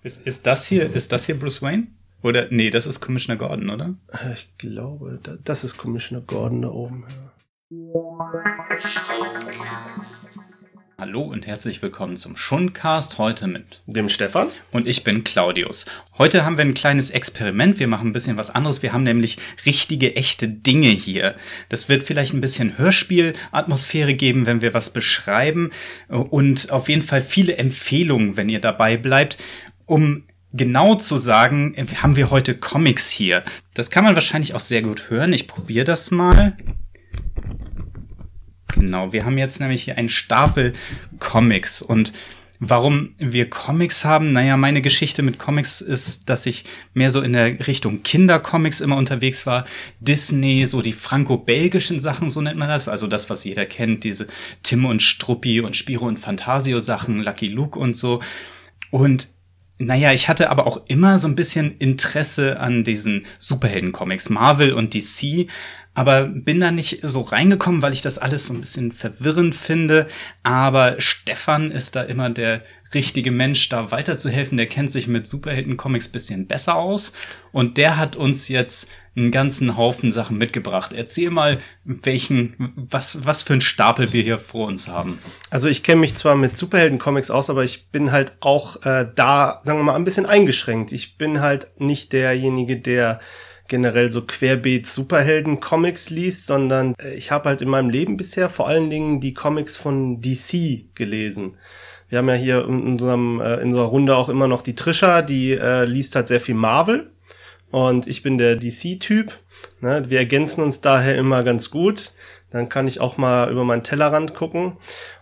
Ist, ist, das hier, ist das hier Bruce Wayne? Oder, nee, das ist Commissioner Gordon, oder? Ich glaube, das ist Commissioner Gordon da oben. Hallo und herzlich willkommen zum Schundcast heute mit dem Stefan und ich bin Claudius. Heute haben wir ein kleines Experiment. Wir machen ein bisschen was anderes. Wir haben nämlich richtige, echte Dinge hier. Das wird vielleicht ein bisschen Hörspielatmosphäre geben, wenn wir was beschreiben und auf jeden Fall viele Empfehlungen, wenn ihr dabei bleibt, um genau zu sagen, haben wir heute Comics hier. Das kann man wahrscheinlich auch sehr gut hören. Ich probiere das mal. Genau, wir haben jetzt nämlich hier einen Stapel Comics und Warum wir Comics haben? Naja, meine Geschichte mit Comics ist, dass ich mehr so in der Richtung Kindercomics immer unterwegs war. Disney, so die franco-belgischen Sachen, so nennt man das. Also das, was jeder kennt, diese Tim und Struppi und Spiro und Fantasio Sachen, Lucky Luke und so. Und naja, ich hatte aber auch immer so ein bisschen Interesse an diesen Superhelden-Comics, Marvel und DC, aber bin da nicht so reingekommen, weil ich das alles so ein bisschen verwirrend finde. Aber Stefan ist da immer der richtige Mensch, da weiterzuhelfen. Der kennt sich mit Superhelden-Comics bisschen besser aus. Und der hat uns jetzt einen ganzen Haufen Sachen mitgebracht. Erzähl mal, welchen, was, was für ein Stapel wir hier vor uns haben. Also ich kenne mich zwar mit Superhelden-Comics aus, aber ich bin halt auch äh, da, sagen wir mal, ein bisschen eingeschränkt. Ich bin halt nicht derjenige, der generell so querbeet Superhelden-Comics liest, sondern äh, ich habe halt in meinem Leben bisher vor allen Dingen die Comics von DC gelesen. Wir haben ja hier in, unserem, äh, in unserer Runde auch immer noch die Trisha, die äh, liest halt sehr viel Marvel. Und ich bin der DC-Typ. Ne? Wir ergänzen uns daher immer ganz gut. Dann kann ich auch mal über meinen Tellerrand gucken.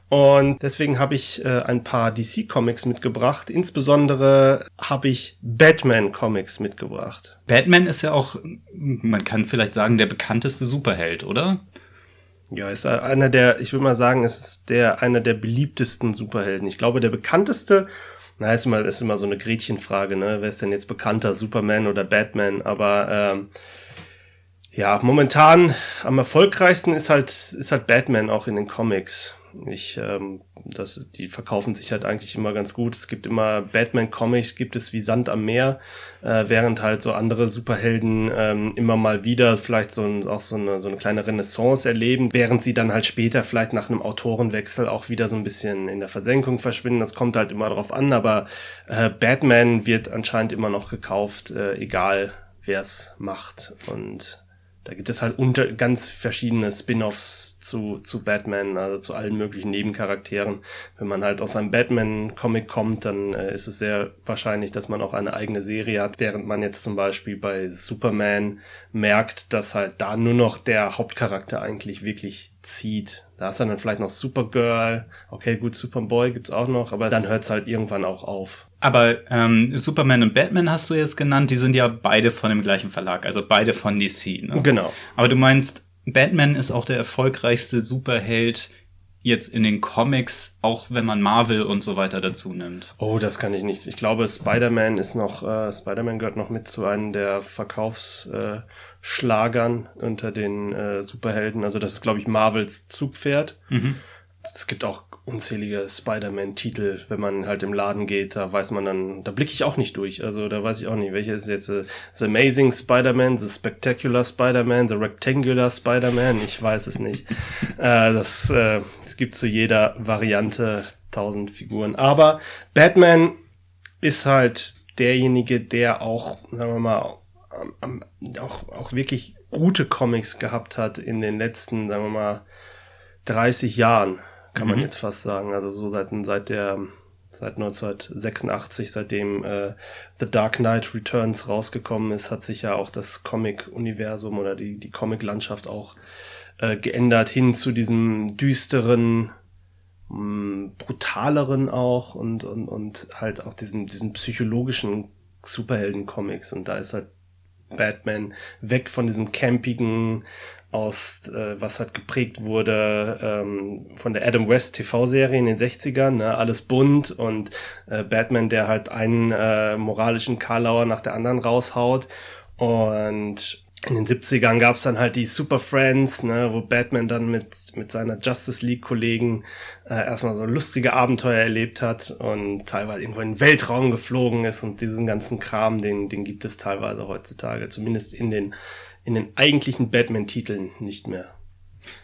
Und deswegen habe ich äh, ein paar DC-Comics mitgebracht. Insbesondere habe ich Batman-Comics mitgebracht. Batman ist ja auch, man kann vielleicht sagen, der bekannteste Superheld, oder? Ja, ist einer der, ich würde mal sagen, es ist der einer der beliebtesten Superhelden. Ich glaube, der bekannteste, na, ist immer, ist immer so eine Gretchenfrage, ne? Wer ist denn jetzt bekannter, Superman oder Batman? Aber ähm, ja, momentan am erfolgreichsten ist halt, ist halt Batman auch in den Comics. Ich, ähm, das, die verkaufen sich halt eigentlich immer ganz gut. Es gibt immer Batman-Comics, gibt es wie Sand am Meer, äh, während halt so andere Superhelden ähm, immer mal wieder vielleicht so, ein, auch so eine, so eine kleine Renaissance erleben, während sie dann halt später vielleicht nach einem Autorenwechsel auch wieder so ein bisschen in der Versenkung verschwinden. Das kommt halt immer drauf an, aber äh, Batman wird anscheinend immer noch gekauft, äh, egal wer es macht. Und da gibt es halt unter ganz verschiedene Spin-offs zu, zu Batman, also zu allen möglichen Nebencharakteren. Wenn man halt aus einem Batman-Comic kommt, dann äh, ist es sehr wahrscheinlich, dass man auch eine eigene Serie hat, während man jetzt zum Beispiel bei Superman merkt, dass halt da nur noch der Hauptcharakter eigentlich wirklich zieht. Da ist dann vielleicht noch Supergirl, okay, gut, Superboy gibt's auch noch, aber dann hört's halt irgendwann auch auf. Aber ähm, Superman und Batman hast du jetzt genannt, die sind ja beide von dem gleichen Verlag, also beide von DC. Ne? Genau. Aber du meinst, Batman ist auch der erfolgreichste Superheld jetzt in den Comics, auch wenn man Marvel und so weiter dazu nimmt. Oh, das kann ich nicht. Ich glaube, Spider-Man ist noch, äh, Spider-Man gehört noch mit zu einem der Verkaufsschlagern äh, unter den äh, Superhelden. Also das ist, glaube ich, Marvels Zugpferd. Mhm. Es gibt auch unzählige Spider-Man-Titel, wenn man halt im Laden geht, da weiß man dann, da blicke ich auch nicht durch. Also da weiß ich auch nicht, welche ist jetzt uh, The Amazing Spider-Man, The Spectacular Spider-Man, The Rectangular Spider-Man, ich weiß es nicht. äh, das, äh, es gibt zu jeder Variante tausend Figuren. Aber Batman ist halt derjenige, der auch, sagen wir mal, am, auch, auch wirklich gute Comics gehabt hat in den letzten, sagen wir mal, 30 Jahren kann man mhm. jetzt fast sagen. Also so seit, seit der seit 1986, seitdem äh, The Dark Knight Returns rausgekommen ist, hat sich ja auch das Comic-Universum oder die, die Comic-Landschaft auch äh, geändert hin zu diesem düsteren, mh, mm, brutaleren auch und, und, und halt auch diesen, diesen psychologischen Superhelden-Comics. Und da ist halt Batman weg von diesem campigen, aus, äh, was halt geprägt wurde ähm, von der Adam West TV-Serie in den 60ern, ne? alles bunt und äh, Batman, der halt einen äh, moralischen Karlauer nach der anderen raushaut. Und in den 70ern gab es dann halt die Super Friends, ne, wo Batman dann mit, mit seiner Justice League-Kollegen äh, erstmal so lustige Abenteuer erlebt hat und teilweise irgendwo in den Weltraum geflogen ist und diesen ganzen Kram, den, den gibt es teilweise heutzutage, zumindest in den, in den eigentlichen Batman-Titeln nicht mehr.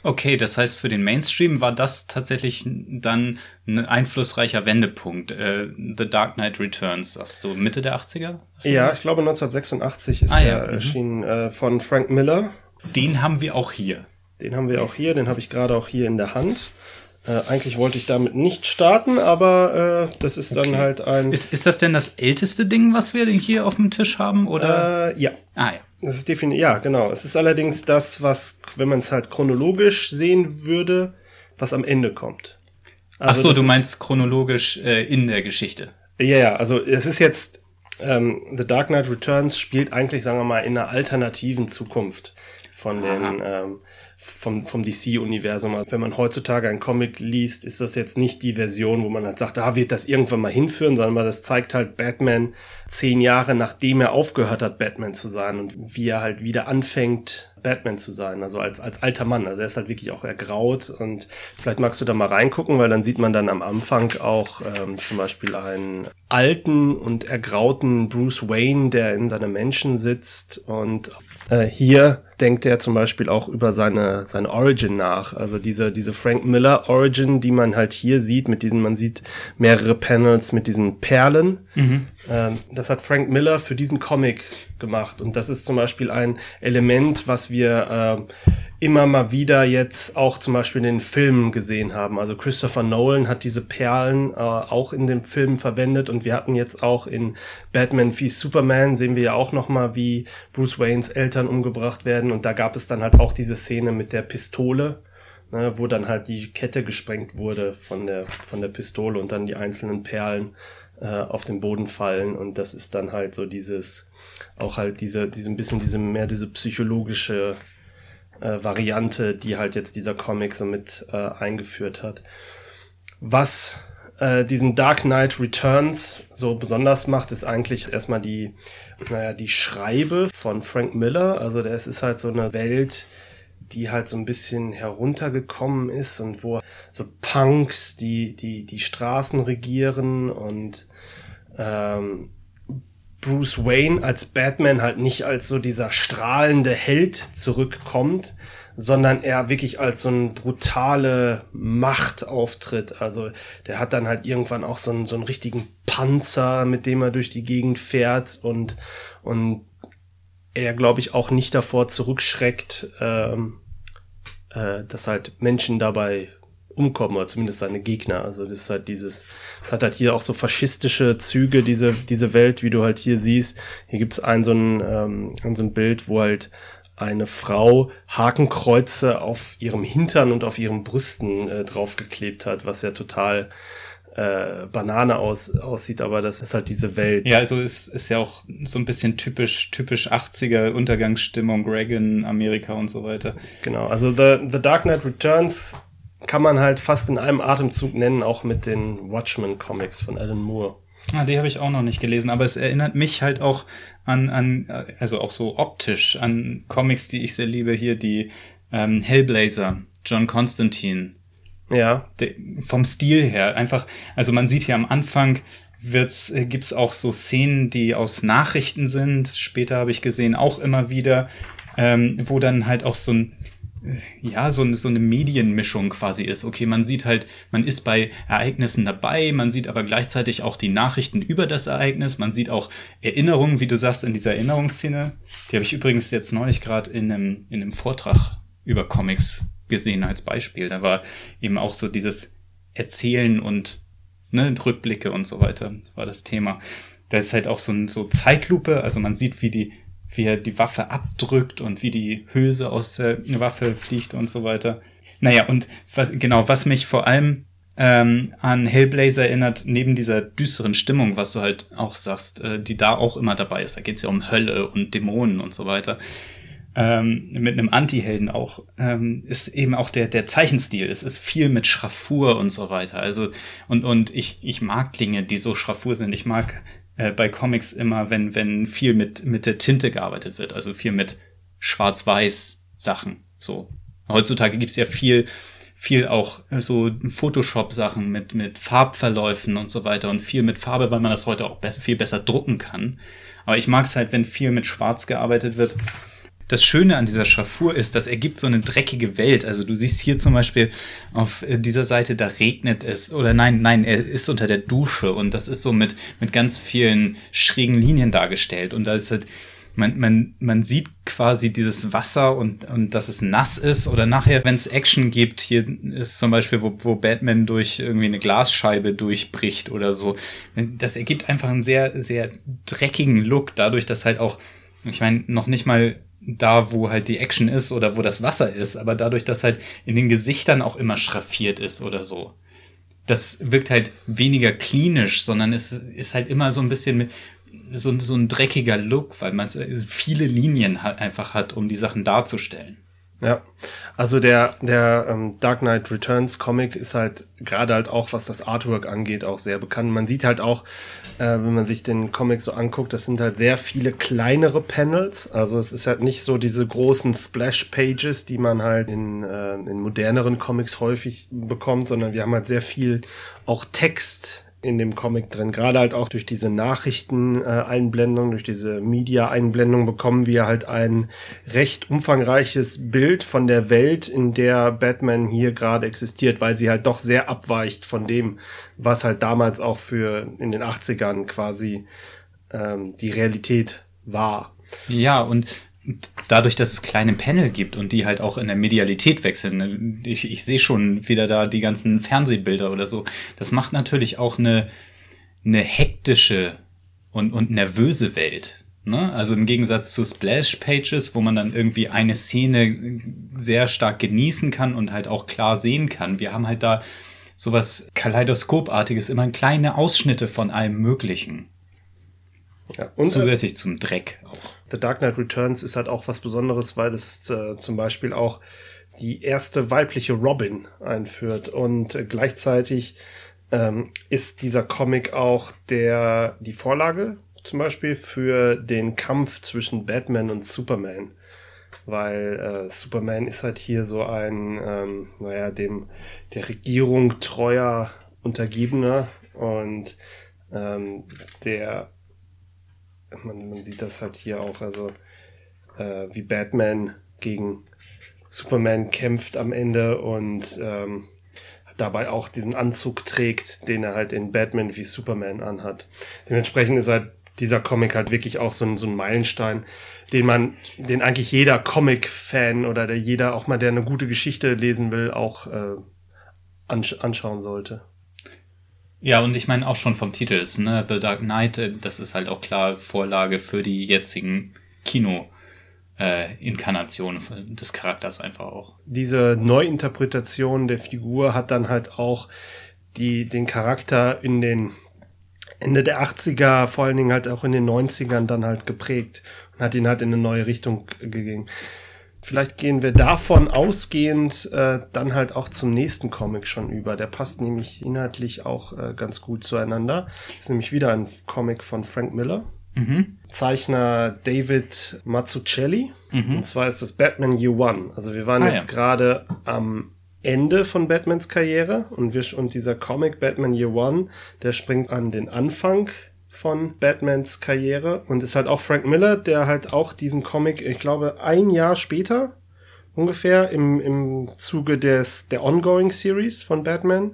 Okay, das heißt, für den Mainstream war das tatsächlich dann ein einflussreicher Wendepunkt. Äh, The Dark Knight Returns, sagst du, Mitte der 80er? Ja, ich glaube 1986 ist ah, der ja. Mhm. erschienen äh, von Frank Miller. Den haben wir auch hier. Den haben wir auch hier, den habe ich gerade auch hier in der Hand. Äh, eigentlich wollte ich damit nicht starten, aber äh, das ist okay. dann halt ein. Ist, ist das denn das älteste Ding, was wir hier auf dem Tisch haben? Oder? Äh, ja. Ah ja. Das ist definitiv, ja, genau. Es ist allerdings das, was, wenn man es halt chronologisch sehen würde, was am Ende kommt. Also Ach so, du meinst chronologisch äh, in der Geschichte. Ja, ja, also es ist jetzt, ähm, The Dark Knight Returns spielt eigentlich, sagen wir mal, in einer alternativen Zukunft von den, ähm, vom, vom DC-Universum. Also wenn man heutzutage einen Comic liest, ist das jetzt nicht die Version, wo man halt sagt, da wird das irgendwann mal hinführen, sondern das zeigt halt Batman zehn Jahre nachdem er aufgehört hat, Batman zu sein und wie er halt wieder anfängt, Batman zu sein, also als, als alter Mann. Also er ist halt wirklich auch ergraut und vielleicht magst du da mal reingucken, weil dann sieht man dann am Anfang auch ähm, zum Beispiel einen alten und ergrauten Bruce Wayne, der in seiner Menschen sitzt und äh, hier denkt er zum Beispiel auch über seine, seine Origin nach. Also diese, diese Frank Miller Origin, die man halt hier sieht, mit diesen, man sieht mehrere Panels mit diesen Perlen. Mhm. Ähm, das hat Frank Miller für diesen Comic gemacht. Und das ist zum Beispiel ein Element, was wir äh, immer mal wieder jetzt auch zum Beispiel in den Filmen gesehen haben. Also Christopher Nolan hat diese Perlen äh, auch in den Filmen verwendet und wir hatten jetzt auch in Batman wie Superman sehen wir ja auch noch mal, wie Bruce Waynes Eltern umgebracht werden und da gab es dann halt auch diese Szene mit der Pistole, ne, wo dann halt die Kette gesprengt wurde von der von der Pistole und dann die einzelnen Perlen äh, auf den Boden fallen und das ist dann halt so dieses auch halt diese diese ein bisschen diese mehr diese psychologische äh, Variante, die halt jetzt dieser Comic so mit äh, eingeführt hat. Was äh, diesen Dark Knight Returns so besonders macht, ist eigentlich erstmal die, naja, die Schreibe von Frank Miller. Also das ist halt so eine Welt, die halt so ein bisschen heruntergekommen ist und wo so Punks die, die, die Straßen regieren und ähm, Bruce Wayne als Batman halt nicht als so dieser strahlende Held zurückkommt, sondern er wirklich als so ein brutale Macht auftritt. Also der hat dann halt irgendwann auch so einen, so einen richtigen Panzer, mit dem er durch die Gegend fährt und, und er, glaube ich, auch nicht davor zurückschreckt, ähm, äh, dass halt Menschen dabei umkommen, oder zumindest seine Gegner. Also das ist halt dieses, es hat halt hier auch so faschistische Züge, diese, diese Welt, wie du halt hier siehst. Hier gibt's ein so ein, ähm, so ein Bild, wo halt eine Frau Hakenkreuze auf ihrem Hintern und auf ihren Brüsten äh, draufgeklebt hat, was ja total äh, Banane aus, aussieht, aber das ist halt diese Welt. Ja, also ist, ist ja auch so ein bisschen typisch, typisch 80er Untergangsstimmung, Reagan, Amerika und so weiter. Genau, also The, The Dark Knight Returns kann man halt fast in einem Atemzug nennen, auch mit den Watchmen-Comics von Alan Moore. Ah, die habe ich auch noch nicht gelesen, aber es erinnert mich halt auch an, an also auch so optisch, an Comics, die ich sehr liebe, hier die ähm, Hellblazer, John Constantine. Ja. Der, vom Stil her, einfach, also man sieht hier am Anfang wird's, äh, gibt's auch so Szenen, die aus Nachrichten sind. Später habe ich gesehen, auch immer wieder, ähm, wo dann halt auch so ein, ja, so, so eine Medienmischung quasi ist. Okay, man sieht halt, man ist bei Ereignissen dabei, man sieht aber gleichzeitig auch die Nachrichten über das Ereignis, man sieht auch Erinnerungen, wie du sagst, in dieser Erinnerungsszene. Die habe ich übrigens jetzt neulich gerade in einem, in einem Vortrag über Comics gesehen als Beispiel. Da war eben auch so dieses Erzählen und ne, Rückblicke und so weiter, war das Thema. Da ist halt auch so ein so Zeitlupe, also man sieht, wie die wie er die Waffe abdrückt und wie die Hülse aus der Waffe fliegt und so weiter. Naja, und was, genau, was mich vor allem ähm, an Hellblazer erinnert, neben dieser düsteren Stimmung, was du halt auch sagst, äh, die da auch immer dabei ist. Da geht's ja um Hölle und Dämonen und so weiter. Ähm, mit einem Anti-Helden auch, ähm, ist eben auch der, der Zeichenstil. Es ist viel mit Schraffur und so weiter. Also, und, und ich, ich mag Dinge, die so Schraffur sind. Ich mag äh, bei Comics immer, wenn, wenn viel mit, mit der Tinte gearbeitet wird, also viel mit Schwarz-Weiß-Sachen. So. Heutzutage gibt's ja viel, viel auch so Photoshop-Sachen mit, mit Farbverläufen und so weiter und viel mit Farbe, weil man das heute auch be viel besser drucken kann. Aber ich mag's halt, wenn viel mit Schwarz gearbeitet wird. Das Schöne an dieser Schraffur ist, das ergibt so eine dreckige Welt. Also du siehst hier zum Beispiel auf dieser Seite, da regnet es. Oder nein, nein, er ist unter der Dusche und das ist so mit, mit ganz vielen schrägen Linien dargestellt. Und da ist halt, man, man, man sieht quasi dieses Wasser und, und dass es nass ist. Oder nachher, wenn es Action gibt, hier ist zum Beispiel, wo, wo Batman durch irgendwie eine Glasscheibe durchbricht oder so. Das ergibt einfach einen sehr, sehr dreckigen Look, dadurch, dass halt auch, ich meine, noch nicht mal da, wo halt die Action ist oder wo das Wasser ist, aber dadurch, dass halt in den Gesichtern auch immer schraffiert ist oder so. Das wirkt halt weniger klinisch, sondern es ist halt immer so ein bisschen mit, so, so ein dreckiger Look, weil man viele Linien halt einfach hat, um die Sachen darzustellen. Ja, also der, der ähm, Dark Knight Returns Comic ist halt gerade halt auch, was das Artwork angeht, auch sehr bekannt. Man sieht halt auch, äh, wenn man sich den Comic so anguckt, das sind halt sehr viele kleinere Panels. Also es ist halt nicht so diese großen Splash-Pages, die man halt in, äh, in moderneren Comics häufig bekommt, sondern wir haben halt sehr viel auch Text in dem Comic drin. Gerade halt auch durch diese Nachrichten-Einblendung, durch diese Media-Einblendung bekommen wir halt ein recht umfangreiches Bild von der Welt, in der Batman hier gerade existiert, weil sie halt doch sehr abweicht von dem, was halt damals auch für in den 80ern quasi ähm, die Realität war. Ja, und dadurch, dass es kleine Panel gibt und die halt auch in der Medialität wechseln, ne, ich, ich sehe schon wieder da die ganzen Fernsehbilder oder so, das macht natürlich auch eine, eine hektische und, und nervöse Welt. Ne? Also im Gegensatz zu Splash Pages, wo man dann irgendwie eine Szene sehr stark genießen kann und halt auch klar sehen kann. Wir haben halt da sowas Kaleidoskopartiges, immer kleine Ausschnitte von allem Möglichen. Ja, und Zusätzlich zum Dreck auch. The Dark Knight Returns ist halt auch was Besonderes, weil es äh, zum Beispiel auch die erste weibliche Robin einführt. Und äh, gleichzeitig ähm, ist dieser Comic auch der die Vorlage zum Beispiel für den Kampf zwischen Batman und Superman, weil äh, Superman ist halt hier so ein, ähm, naja, dem der Regierung treuer Untergebener. Und ähm, der man, man sieht das halt hier auch, also äh, wie Batman gegen Superman kämpft am Ende und ähm, dabei auch diesen Anzug trägt, den er halt in Batman wie Superman anhat. Dementsprechend ist halt dieser Comic halt wirklich auch so ein, so ein Meilenstein, den man, den eigentlich jeder Comic-Fan oder der jeder auch mal, der eine gute Geschichte lesen will, auch äh, ansch anschauen sollte. Ja, und ich meine auch schon vom Titel ist, ne, The Dark Knight, äh, das ist halt auch klar Vorlage für die jetzigen Kino. Äh, Inkarnation des Charakters einfach auch. Diese Neuinterpretation der Figur hat dann halt auch die, den Charakter in den Ende der 80er, vor allen Dingen halt auch in den 90ern dann halt geprägt und hat ihn halt in eine neue Richtung gegeben. Vielleicht gehen wir davon ausgehend äh, dann halt auch zum nächsten Comic schon über. Der passt nämlich inhaltlich auch äh, ganz gut zueinander. ist nämlich wieder ein Comic von Frank Miller. Mhm. Zeichner David Mazzucchelli. Mhm. Und zwar ist das Batman Year One. Also wir waren ah, jetzt ja. gerade am Ende von Batmans Karriere und, wir, und dieser Comic Batman Year One, der springt an den Anfang von Batmans Karriere und ist halt auch Frank Miller, der halt auch diesen Comic, ich glaube, ein Jahr später ungefähr im, im Zuge des, der Ongoing Series von Batman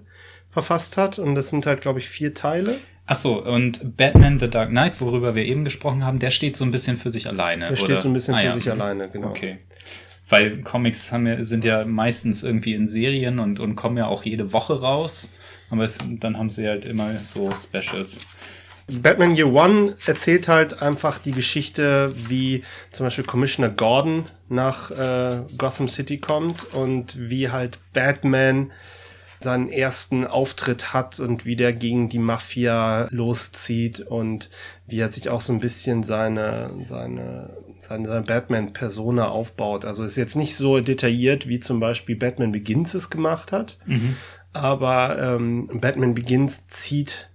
verfasst hat. Und das sind halt, glaube ich, vier Teile. Ach so, und Batman The Dark Knight, worüber wir eben gesprochen haben, der steht so ein bisschen für sich alleine. Der oder? steht so ein bisschen ah, für ja. sich alleine, genau. Okay. Weil Comics haben ja, sind ja meistens irgendwie in Serien und, und kommen ja auch jede Woche raus. Aber es, dann haben sie halt immer so Specials. Batman Year One erzählt halt einfach die Geschichte, wie zum Beispiel Commissioner Gordon nach äh, Gotham City kommt und wie halt Batman seinen ersten Auftritt hat und wie der gegen die Mafia loszieht und wie er sich auch so ein bisschen seine, seine, seine, seine Batman-Persona aufbaut. Also ist jetzt nicht so detailliert, wie zum Beispiel Batman Begins es gemacht hat, mhm. aber ähm, Batman Begins zieht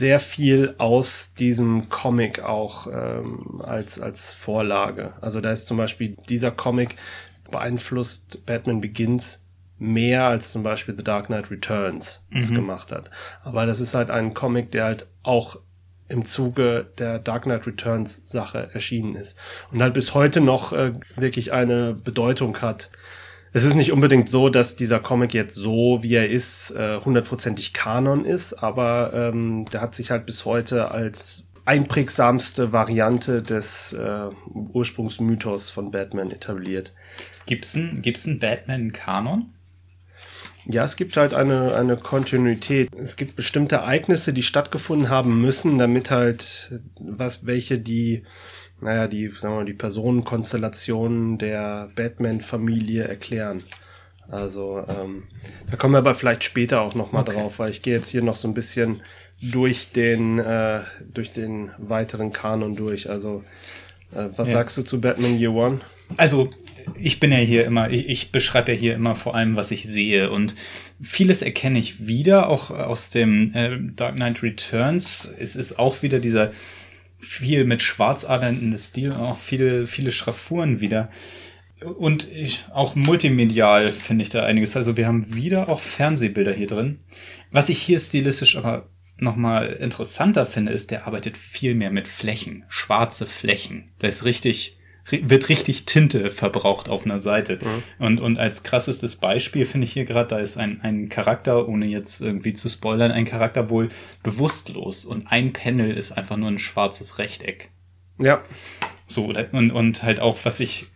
sehr viel aus diesem Comic auch ähm, als, als Vorlage. Also da ist zum Beispiel dieser Comic beeinflusst Batman Begins mehr als zum Beispiel The Dark Knight Returns es mhm. gemacht hat. Aber das ist halt ein Comic, der halt auch im Zuge der Dark Knight Returns Sache erschienen ist und halt bis heute noch äh, wirklich eine Bedeutung hat. Es ist nicht unbedingt so, dass dieser Comic jetzt so, wie er ist, äh, hundertprozentig Kanon ist, aber ähm, der hat sich halt bis heute als einprägsamste Variante des äh, Ursprungsmythos von Batman etabliert. Gibt's ein, gibt's ein Batman-Kanon? Ja, es gibt halt eine, eine Kontinuität. Es gibt bestimmte Ereignisse, die stattgefunden haben müssen, damit halt was, welche die, naja, die, sagen wir mal, die Personenkonstellationen der Batman-Familie erklären. Also, ähm, da kommen wir aber vielleicht später auch nochmal okay. drauf, weil ich gehe jetzt hier noch so ein bisschen durch den, äh, durch den weiteren Kanon durch. Also, äh, was ja. sagst du zu Batman Year One? Also, ich bin ja hier immer, ich, ich beschreibe ja hier immer vor allem, was ich sehe. Und vieles erkenne ich wieder, auch aus dem äh, Dark Knight Returns. Es ist auch wieder dieser viel mit schwarzarbeitenden Stil und auch viele, viele Schraffuren wieder. Und ich, auch multimedial finde ich da einiges. Also wir haben wieder auch Fernsehbilder hier drin. Was ich hier stilistisch aber nochmal interessanter finde, ist, der arbeitet viel mehr mit Flächen, schwarze Flächen. Da ist richtig wird richtig Tinte verbraucht auf einer Seite. Mhm. Und, und als krassestes Beispiel finde ich hier gerade, da ist ein, ein Charakter, ohne jetzt irgendwie zu spoilern, ein Charakter wohl bewusstlos und ein Panel ist einfach nur ein schwarzes Rechteck. Ja. So, und, und halt auch, was ich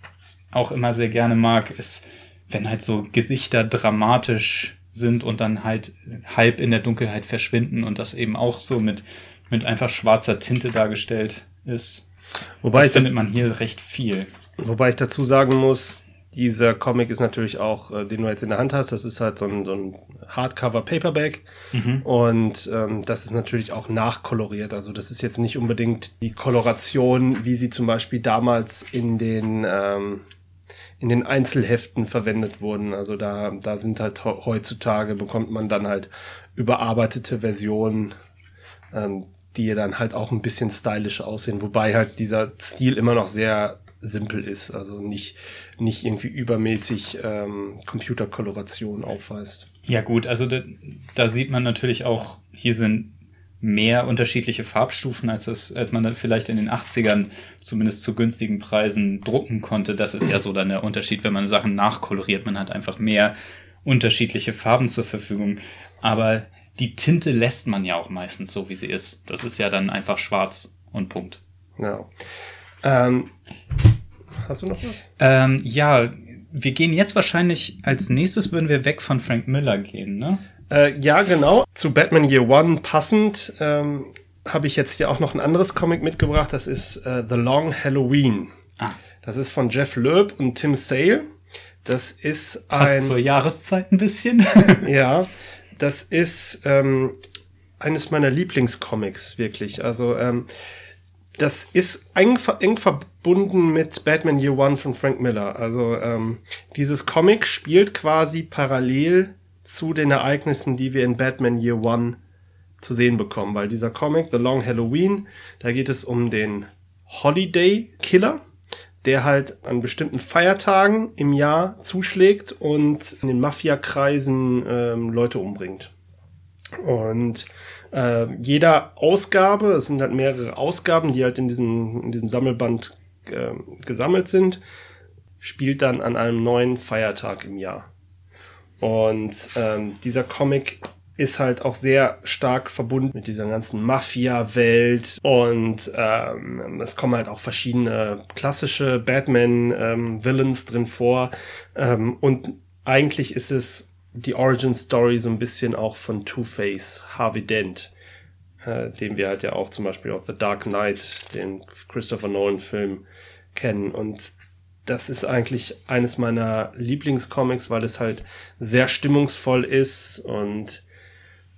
auch immer sehr gerne mag, ist, wenn halt so Gesichter dramatisch sind und dann halt halb in der Dunkelheit verschwinden und das eben auch so mit, mit einfach schwarzer Tinte dargestellt ist. Wobei das findet man hier recht viel. Wobei ich dazu sagen muss, dieser Comic ist natürlich auch, äh, den du jetzt in der Hand hast, das ist halt so ein, so ein Hardcover-Paperback mhm. und ähm, das ist natürlich auch nachkoloriert. Also das ist jetzt nicht unbedingt die Koloration, wie sie zum Beispiel damals in den ähm, in den Einzelheften verwendet wurden. Also da, da sind halt heutzutage bekommt man dann halt überarbeitete Versionen, ähm, die dann halt auch ein bisschen stylisch aussehen, wobei halt dieser Stil immer noch sehr simpel ist, also nicht, nicht irgendwie übermäßig ähm, Computerkoloration aufweist. Ja gut, also da, da sieht man natürlich auch, hier sind mehr unterschiedliche Farbstufen, als, es, als man da vielleicht in den 80ern zumindest zu günstigen Preisen drucken konnte. Das ist ja so dann der Unterschied, wenn man Sachen nachkoloriert. Man hat einfach mehr unterschiedliche Farben zur Verfügung. Aber die Tinte lässt man ja auch meistens so, wie sie ist. Das ist ja dann einfach schwarz und Punkt. Ja. Ähm, hast du noch was? Ähm, ja, wir gehen jetzt wahrscheinlich, als nächstes würden wir weg von Frank Miller gehen, ne? Äh, ja, genau. Zu Batman Year One passend ähm, habe ich jetzt hier auch noch ein anderes Comic mitgebracht. Das ist äh, The Long Halloween. Ah. Das ist von Jeff Loeb und Tim Sale. Das ist ein. Passt zur Jahreszeit ein bisschen. ja. Das ist ähm, eines meiner Lieblingscomics, wirklich. Also, ähm, das ist eng, eng verbunden mit Batman Year One von Frank Miller. Also, ähm, dieses Comic spielt quasi parallel zu den Ereignissen, die wir in Batman Year One zu sehen bekommen, weil dieser Comic, The Long Halloween, da geht es um den Holiday Killer, der halt an bestimmten Feiertagen im Jahr zuschlägt und in den Mafiakreisen ähm, Leute umbringt. Und äh, jeder Ausgabe, es sind halt mehrere Ausgaben, die halt in diesem, in diesem Sammelband äh, gesammelt sind, spielt dann an einem neuen Feiertag im Jahr. Und ähm, dieser Comic ist halt auch sehr stark verbunden mit dieser ganzen Mafia-Welt und ähm, es kommen halt auch verschiedene klassische Batman-Villains ähm, drin vor. Ähm, und eigentlich ist es die Origin-Story so ein bisschen auch von Two-Face, Harvey Dent, äh, den wir halt ja auch zum Beispiel aus The Dark Knight, den Christopher Nolan-Film, kennen. Und das ist eigentlich eines meiner Lieblingscomics, weil es halt sehr stimmungsvoll ist und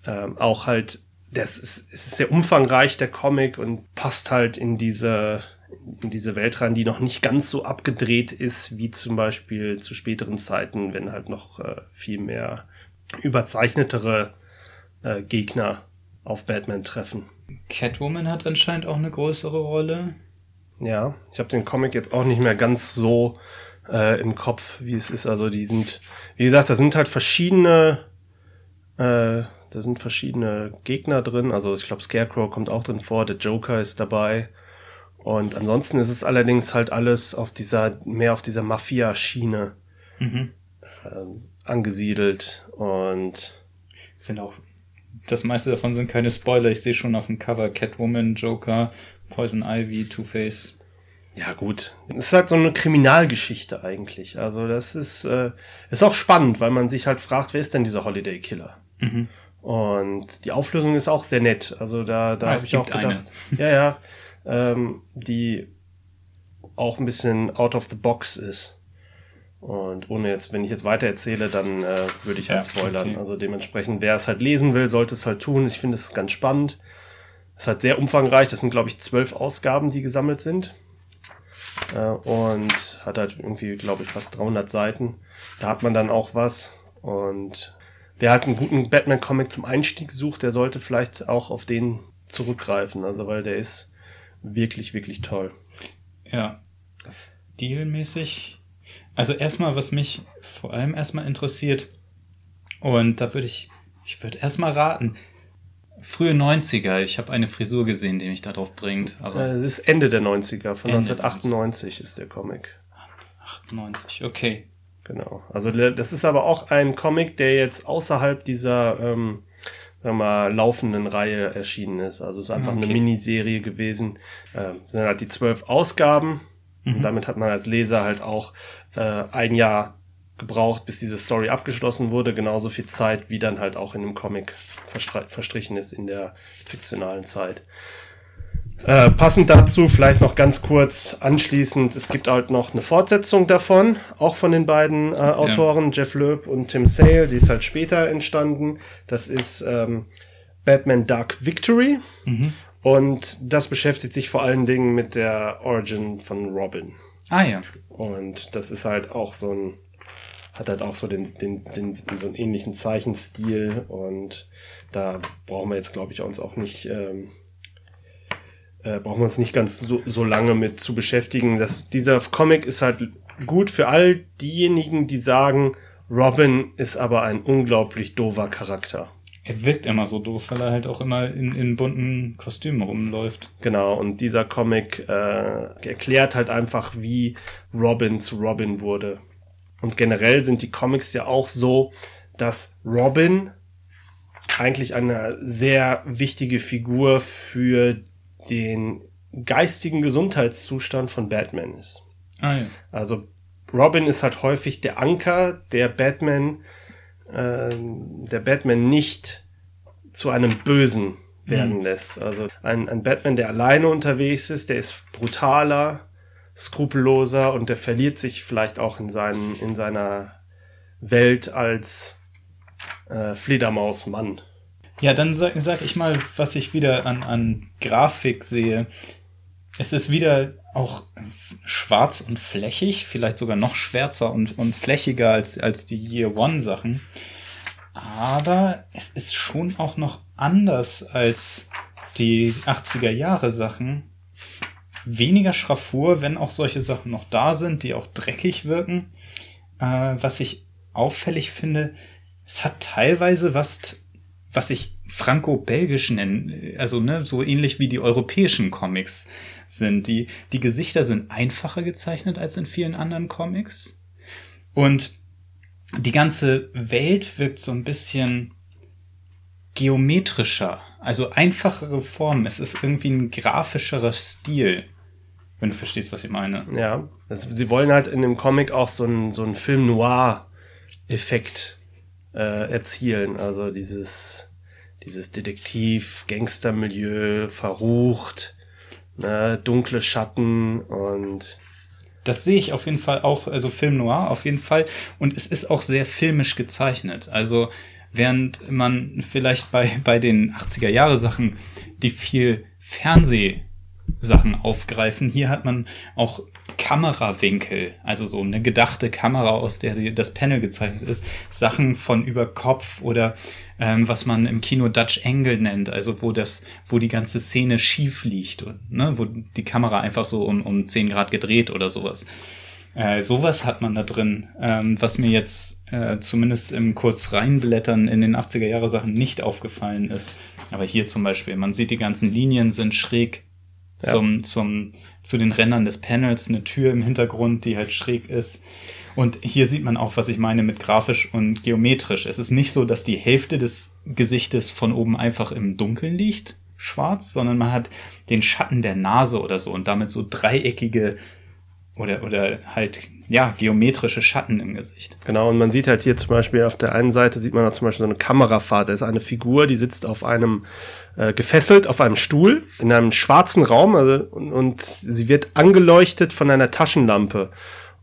ähm, auch halt, das ist, es ist sehr umfangreich, der Comic, und passt halt in diese, in diese Welt rein, die noch nicht ganz so abgedreht ist, wie zum Beispiel zu späteren Zeiten, wenn halt noch äh, viel mehr überzeichnetere äh, Gegner auf Batman treffen. Catwoman hat anscheinend auch eine größere Rolle. Ja, ich habe den Comic jetzt auch nicht mehr ganz so äh, im Kopf, wie es ist. Also die sind, wie gesagt, da sind halt verschiedene, äh, da sind verschiedene Gegner drin. Also ich glaube, Scarecrow kommt auch drin vor, der Joker ist dabei. Und ansonsten ist es allerdings halt alles auf dieser, mehr auf dieser Mafia-Schiene mhm. äh, angesiedelt. Und sind auch, das meiste davon sind keine Spoiler. Ich sehe schon auf dem Cover Catwoman, Joker, Poison Ivy, Two-Face. Ja, gut. Es ist halt so eine Kriminalgeschichte eigentlich. Also, das ist, äh, ist auch spannend, weil man sich halt fragt, wer ist denn dieser Holiday Killer? Mhm. Und die Auflösung ist auch sehr nett. Also, da, da habe ich auch gedacht, eine. ja, ja, ähm, die auch ein bisschen out of the box ist. Und ohne jetzt, wenn ich jetzt weiter erzähle, dann äh, würde ich halt ja, spoilern. Okay. Also dementsprechend, wer es halt lesen will, sollte es halt tun. Ich finde es ganz spannend. Es ist halt sehr umfangreich. Das sind, glaube ich, zwölf Ausgaben, die gesammelt sind. Äh, und hat halt irgendwie, glaube ich, fast 300 Seiten. Da hat man dann auch was. Und wer halt einen guten Batman-Comic zum Einstieg sucht, der sollte vielleicht auch auf den zurückgreifen. Also, weil der ist wirklich, wirklich toll. Ja. Stilmäßig. Also erstmal, was mich vor allem erstmal interessiert, und da würde ich, ich würde erstmal raten, frühe 90er. Ich habe eine Frisur gesehen, die mich darauf bringt. Aber es ist Ende der 90er, von Ende 1998 ist der Comic. 98, okay. Genau. Also das ist aber auch ein Comic, der jetzt außerhalb dieser ähm, sagen wir mal, laufenden Reihe erschienen ist. Also es ist einfach okay. eine Miniserie gewesen. Ähm, sind halt die zwölf Ausgaben. Mhm. Und damit hat man als Leser halt auch äh, ein Jahr gebraucht, bis diese Story abgeschlossen wurde. Genauso viel Zeit, wie dann halt auch in dem Comic verstrichen ist in der fiktionalen Zeit. Äh, passend dazu vielleicht noch ganz kurz anschließend, es gibt halt noch eine Fortsetzung davon, auch von den beiden äh, Autoren, ja. Jeff Loeb und Tim Sale, die ist halt später entstanden. Das ist ähm, Batman Dark Victory mhm. und das beschäftigt sich vor allen Dingen mit der Origin von Robin. Ah ja. Und das ist halt auch so ein hat halt auch so den, den, den, so einen ähnlichen Zeichenstil und da brauchen wir jetzt, glaube ich, uns auch nicht, ähm, äh, brauchen wir uns nicht ganz so, so lange mit zu beschäftigen. Das, dieser Comic ist halt gut für all diejenigen, die sagen, Robin ist aber ein unglaublich doofer Charakter. Er wirkt immer so doof, weil er halt auch immer in, in bunten Kostümen rumläuft. Genau, und dieser Comic äh, erklärt halt einfach, wie Robin zu Robin wurde. Und generell sind die Comics ja auch so, dass Robin eigentlich eine sehr wichtige Figur für den geistigen Gesundheitszustand von Batman ist. Ah, ja. Also Robin ist halt häufig der Anker, der Batman, äh, der Batman nicht zu einem Bösen werden mhm. lässt. Also ein, ein Batman, der alleine unterwegs ist, der ist brutaler, skrupelloser und der verliert sich vielleicht auch in, seinen, in seiner Welt als äh, Fledermausmann. Ja, dann sag, sag ich mal, was ich wieder an, an Grafik sehe. Es ist wieder auch schwarz und flächig, vielleicht sogar noch schwärzer und, und flächiger als, als die Year One Sachen. Aber es ist schon auch noch anders als die 80er Jahre Sachen weniger Schraffur, wenn auch solche Sachen noch da sind, die auch dreckig wirken. Äh, was ich auffällig finde, es hat teilweise was, was ich franco-belgisch nenne, also ne, so ähnlich wie die europäischen Comics sind. Die, die Gesichter sind einfacher gezeichnet als in vielen anderen Comics. Und die ganze Welt wirkt so ein bisschen geometrischer, also einfachere Formen. Es ist irgendwie ein grafischerer Stil. Wenn du verstehst, was ich meine. Ja. Das, sie wollen halt in dem Comic auch so einen so einen Film Noir-Effekt äh, erzielen. Also dieses, dieses Detektiv-Gangster-Milieu, verrucht, ne, dunkle Schatten und das sehe ich auf jeden Fall auch, also Film Noir auf jeden Fall. Und es ist auch sehr filmisch gezeichnet. Also während man vielleicht bei, bei den 80er Jahre Sachen, die viel Fernseh Sachen aufgreifen. Hier hat man auch Kamerawinkel, also so eine gedachte Kamera, aus der das Panel gezeichnet ist, Sachen von über Kopf oder ähm, was man im Kino Dutch Angle nennt, also wo das, wo die ganze Szene schief liegt, und, ne, wo die Kamera einfach so um, um 10 Grad gedreht oder sowas. Äh, sowas hat man da drin, ähm, was mir jetzt äh, zumindest im kurz reinblättern in den 80er Jahre Sachen nicht aufgefallen ist. Aber hier zum Beispiel, man sieht, die ganzen Linien sind schräg ja. zum, zum, zu den Rändern des Panels, eine Tür im Hintergrund, die halt schräg ist. Und hier sieht man auch, was ich meine mit grafisch und geometrisch. Es ist nicht so, dass die Hälfte des Gesichtes von oben einfach im Dunkeln liegt, schwarz, sondern man hat den Schatten der Nase oder so und damit so dreieckige oder, oder halt, ja, geometrische Schatten im Gesicht. Genau, und man sieht halt hier zum Beispiel auf der einen Seite sieht man auch zum Beispiel so eine Kamerafahrt. Da ist eine Figur, die sitzt auf einem, äh, gefesselt auf einem Stuhl in einem schwarzen Raum also, und, und sie wird angeleuchtet von einer Taschenlampe.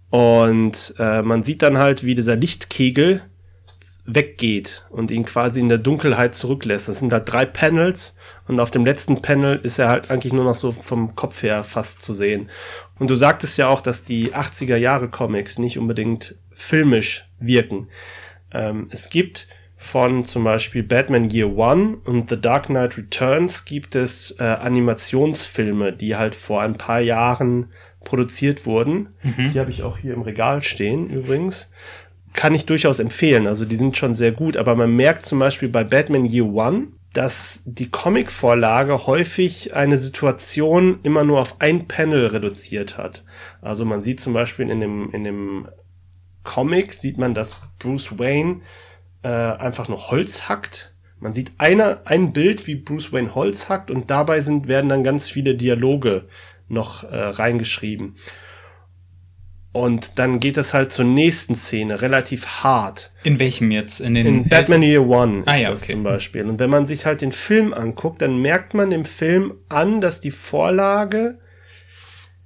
Und äh, man sieht dann halt, wie dieser Lichtkegel weggeht und ihn quasi in der Dunkelheit zurücklässt. Das sind halt drei Panels und auf dem letzten Panel ist er halt eigentlich nur noch so vom Kopf her fast zu sehen. Und du sagtest ja auch, dass die 80er Jahre Comics nicht unbedingt filmisch wirken. Ähm, es gibt von zum Beispiel Batman Year One und The Dark Knight Returns gibt es äh, Animationsfilme, die halt vor ein paar Jahren produziert wurden. Mhm. Die habe ich auch hier im Regal stehen übrigens kann ich durchaus empfehlen. Also die sind schon sehr gut, aber man merkt zum Beispiel bei Batman Year One, dass die Comic-Vorlage häufig eine Situation immer nur auf ein Panel reduziert hat. Also man sieht zum Beispiel in dem, in dem Comic sieht man, dass Bruce Wayne äh, einfach nur Holz hackt. Man sieht eine, ein Bild, wie Bruce Wayne Holz hackt und dabei sind, werden dann ganz viele Dialoge noch äh, reingeschrieben. Und dann geht es halt zur nächsten Szene, relativ hart. In welchem jetzt? In, den in Batman Year One ist ah, ja, das okay. zum Beispiel. Und wenn man sich halt den Film anguckt, dann merkt man dem Film an, dass die Vorlage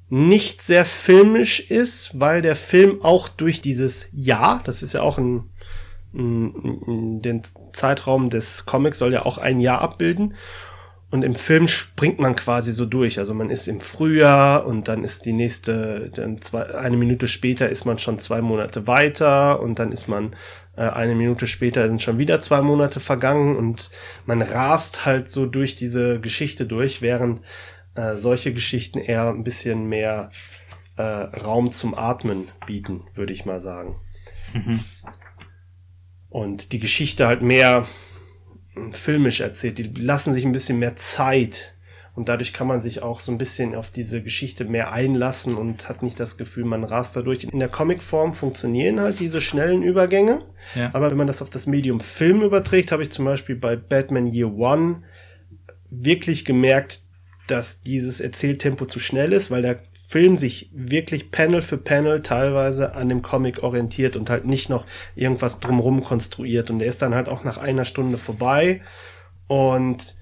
nicht sehr filmisch ist, weil der Film auch durch dieses Jahr, das ist ja auch ein, ein, ein den Zeitraum des Comics soll ja auch ein Jahr abbilden. Und im Film springt man quasi so durch. Also man ist im Frühjahr und dann ist die nächste, dann zwei, eine Minute später ist man schon zwei Monate weiter und dann ist man äh, eine Minute später sind schon wieder zwei Monate vergangen und man rast halt so durch diese Geschichte durch, während äh, solche Geschichten eher ein bisschen mehr äh, Raum zum Atmen bieten, würde ich mal sagen. Mhm. Und die Geschichte halt mehr filmisch erzählt. Die lassen sich ein bisschen mehr Zeit. Und dadurch kann man sich auch so ein bisschen auf diese Geschichte mehr einlassen und hat nicht das Gefühl, man rast da durch. In der Comicform funktionieren halt diese schnellen Übergänge. Ja. Aber wenn man das auf das Medium Film überträgt, habe ich zum Beispiel bei Batman Year One wirklich gemerkt, dass dieses Erzähltempo zu schnell ist, weil der Film sich wirklich Panel für Panel teilweise an dem Comic orientiert und halt nicht noch irgendwas drumrum konstruiert. Und der ist dann halt auch nach einer Stunde vorbei und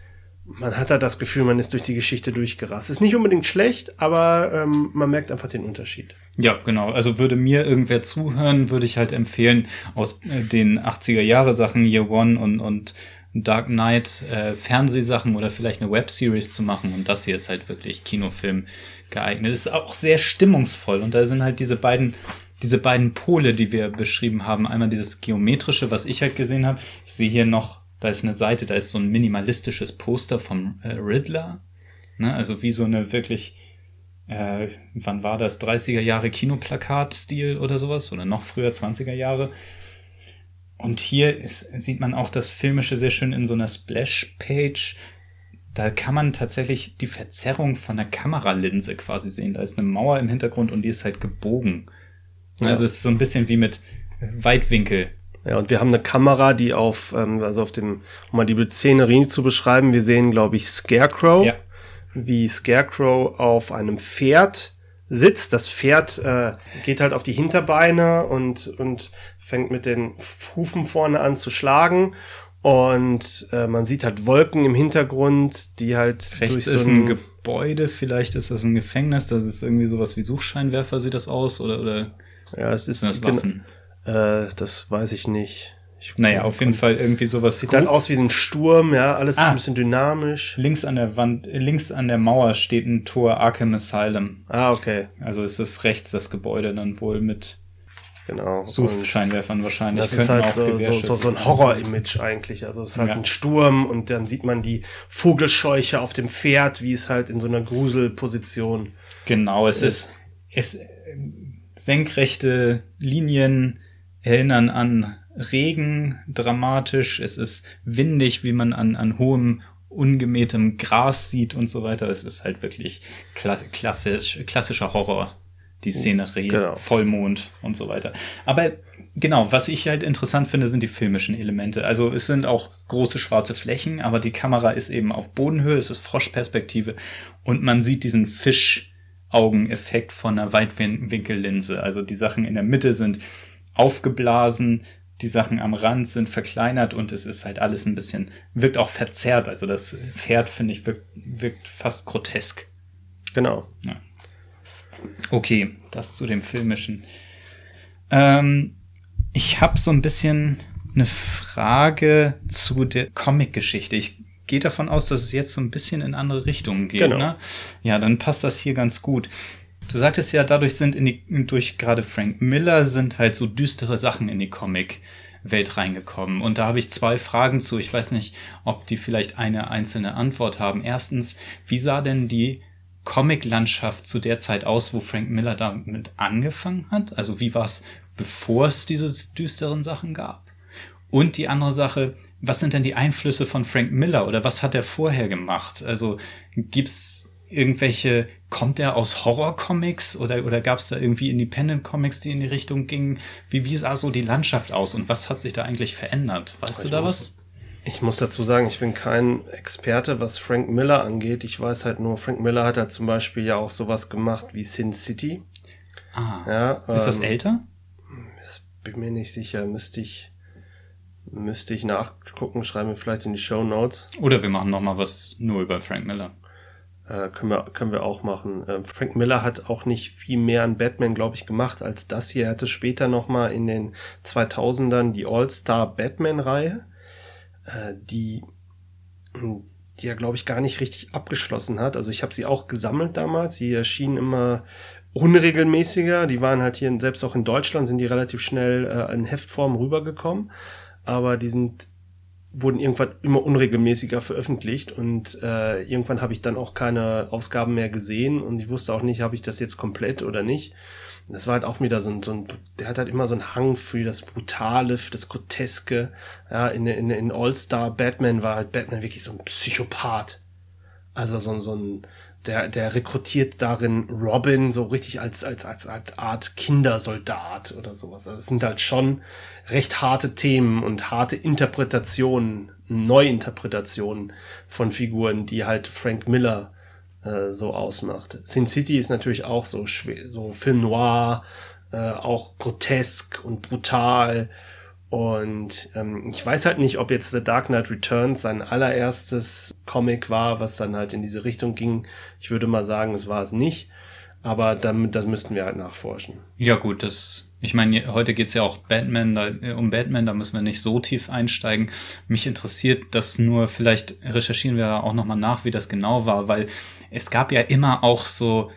man hat halt das Gefühl, man ist durch die Geschichte durchgerast. Ist nicht unbedingt schlecht, aber ähm, man merkt einfach den Unterschied. Ja, genau. Also würde mir irgendwer zuhören, würde ich halt empfehlen, aus äh, den 80er Jahre Sachen Year One und, und Dark Knight äh, Fernsehsachen oder vielleicht eine Webseries zu machen. Und das hier ist halt wirklich Kinofilm geeignet. Ist auch sehr stimmungsvoll und da sind halt diese beiden diese beiden Pole, die wir beschrieben haben. Einmal dieses geometrische, was ich halt gesehen habe. Ich sehe hier noch, da ist eine Seite, da ist so ein minimalistisches Poster vom äh, Riddler. Ne? Also wie so eine wirklich, äh, wann war das? 30er Jahre Kinoplakat-Stil oder sowas? Oder noch früher, 20er Jahre. Und hier ist, sieht man auch das Filmische sehr schön in so einer Splash-Page da kann man tatsächlich die Verzerrung von der Kameralinse quasi sehen. Da ist eine Mauer im Hintergrund und die ist halt gebogen. Ja. Also es ist so ein bisschen wie mit Weitwinkel. Ja, und wir haben eine Kamera, die auf, ähm, also auf dem, um mal die Szenerie zu beschreiben, wir sehen, glaube ich, Scarecrow, ja. wie Scarecrow auf einem Pferd sitzt. Das Pferd äh, geht halt auf die Hinterbeine und, und fängt mit den Hufen vorne an zu schlagen. Und äh, man sieht halt Wolken im Hintergrund, die halt Rechts durch so ist ein Gebäude, vielleicht ist das ein Gefängnis, das ist irgendwie sowas wie Suchscheinwerfer, sieht das aus, oder, oder ja, es ist das Waffen? Äh, das weiß ich nicht. naja, auf jeden Fall irgendwie sowas. Sieht dann aus wie ein Sturm, ja, alles ah, ein bisschen dynamisch. Links an der Wand, links an der Mauer steht ein Tor Arkham Asylum. Ah, okay. Also ist es rechts das Gebäude dann wohl mit Genau. Suchscheinwerfern wahrscheinlich. Das ist halt so, so, so, so ein Horror-Image eigentlich. Also es ist halt ja. ein Sturm und dann sieht man die Vogelscheuche auf dem Pferd, wie es halt in so einer Gruselposition. Genau, es ist, ist es senkrechte Linien erinnern an Regen dramatisch. Es ist windig, wie man an, an hohem ungemähtem Gras sieht und so weiter. Es ist halt wirklich klassisch, klassischer Horror die Szenerie, genau. Vollmond und so weiter. Aber genau, was ich halt interessant finde, sind die filmischen Elemente. Also es sind auch große schwarze Flächen, aber die Kamera ist eben auf Bodenhöhe, es ist Froschperspektive und man sieht diesen Fischaugeneffekt von einer Weitwinkellinse. Also die Sachen in der Mitte sind aufgeblasen, die Sachen am Rand sind verkleinert und es ist halt alles ein bisschen, wirkt auch verzerrt. Also das Pferd, finde ich, wirkt, wirkt fast grotesk. Genau. Ja. Okay, das zu dem filmischen. Ähm, ich habe so ein bisschen eine Frage zu der Comic-Geschichte. Ich gehe davon aus, dass es jetzt so ein bisschen in andere Richtungen geht. Genau. Ne? Ja, dann passt das hier ganz gut. Du sagtest ja, dadurch sind in die, durch gerade Frank Miller sind halt so düstere Sachen in die Comic-Welt reingekommen. Und da habe ich zwei Fragen zu. Ich weiß nicht, ob die vielleicht eine einzelne Antwort haben. Erstens, wie sah denn die Comic-Landschaft zu der Zeit aus, wo Frank Miller damit angefangen hat? Also wie war es, bevor es diese düsteren Sachen gab? Und die andere Sache, was sind denn die Einflüsse von Frank Miller oder was hat er vorher gemacht? Also gibt's irgendwelche, kommt er aus Horror-Comics oder, oder gab es da irgendwie Independent-Comics, die in die Richtung gingen? Wie, wie sah so die Landschaft aus und was hat sich da eigentlich verändert? Weißt ich du da was? Ich muss dazu sagen, ich bin kein Experte, was Frank Miller angeht. Ich weiß halt nur, Frank Miller hat halt zum Beispiel ja auch sowas gemacht wie Sin City. Ah. Ja, ist ähm, das älter? Das bin mir nicht sicher. Müsste ich, müsste ich nachgucken. Schreiben wir vielleicht in die Show Notes. Oder wir machen noch mal was nur über Frank Miller. Äh, können, wir, können wir auch machen. Äh, Frank Miller hat auch nicht viel mehr an Batman, glaube ich, gemacht als das hier. Er hatte später noch mal in den 2000ern die All-Star Batman-Reihe die, die er, glaube ich, gar nicht richtig abgeschlossen hat. Also ich habe sie auch gesammelt damals. Sie erschienen immer unregelmäßiger. Die waren halt hier, selbst auch in Deutschland, sind die relativ schnell äh, in Heftform rübergekommen. Aber die sind wurden irgendwann immer unregelmäßiger veröffentlicht und äh, irgendwann habe ich dann auch keine Ausgaben mehr gesehen und ich wusste auch nicht, habe ich das jetzt komplett oder nicht. Das war halt auch wieder so ein, so ein, der hat halt immer so einen Hang für das Brutale, für das Groteske. Ja, in, in, in All-Star Batman war halt Batman wirklich so ein Psychopath. Also so, so ein, der, der rekrutiert darin Robin so richtig als, als, als, als Art Kindersoldat oder sowas. Also es sind halt schon recht harte Themen und harte Interpretationen, Neuinterpretationen von Figuren, die halt Frank Miller äh, so ausmacht. Sin City ist natürlich auch so schwer, so Film noir, äh, auch grotesk und brutal. Und ähm, ich weiß halt nicht, ob jetzt The Dark Knight Returns sein allererstes Comic war, was dann halt in diese Richtung ging. Ich würde mal sagen, es war es nicht. Aber dann, das müssten wir halt nachforschen. Ja gut, das, ich meine, heute geht's ja auch Batman, da, äh, um Batman, da müssen wir nicht so tief einsteigen. Mich interessiert das nur, vielleicht recherchieren wir auch nochmal nach, wie das genau war, weil es gab ja immer auch so,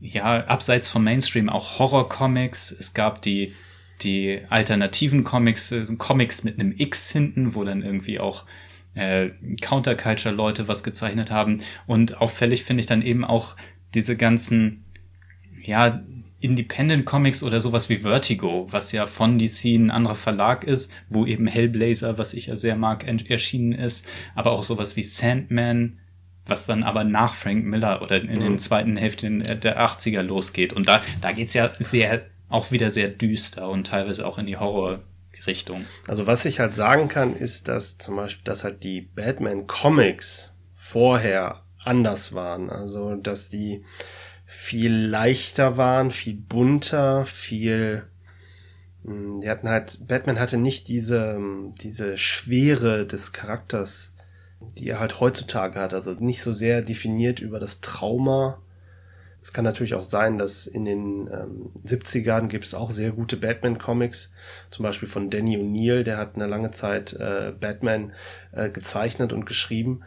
ja, abseits vom Mainstream auch Horror-Comics. Es gab die, die alternativen Comics, äh, Comics mit einem X hinten, wo dann irgendwie auch äh, Counterculture-Leute was gezeichnet haben. Und auffällig finde ich dann eben auch diese ganzen, ja, Independent Comics oder sowas wie Vertigo, was ja von DC ein anderer Verlag ist, wo eben Hellblazer, was ich ja sehr mag, erschienen ist, aber auch sowas wie Sandman, was dann aber nach Frank Miller oder in den mhm. zweiten Hälfte der 80er losgeht. Und da, da geht's ja sehr, auch wieder sehr düster und teilweise auch in die Horrorrichtung. Also was ich halt sagen kann, ist, dass zum Beispiel, dass halt die Batman Comics vorher anders waren. Also, dass die viel leichter waren, viel bunter, viel, hm, die hatten halt, Batman hatte nicht diese, diese Schwere des Charakters die er halt heutzutage hat. Also nicht so sehr definiert über das Trauma, Es kann natürlich auch sein, dass in den ähm, 70ern gibt es auch sehr gute Batman-Comics, zum Beispiel von Danny O'Neill, der hat eine lange Zeit äh, Batman äh, gezeichnet und geschrieben.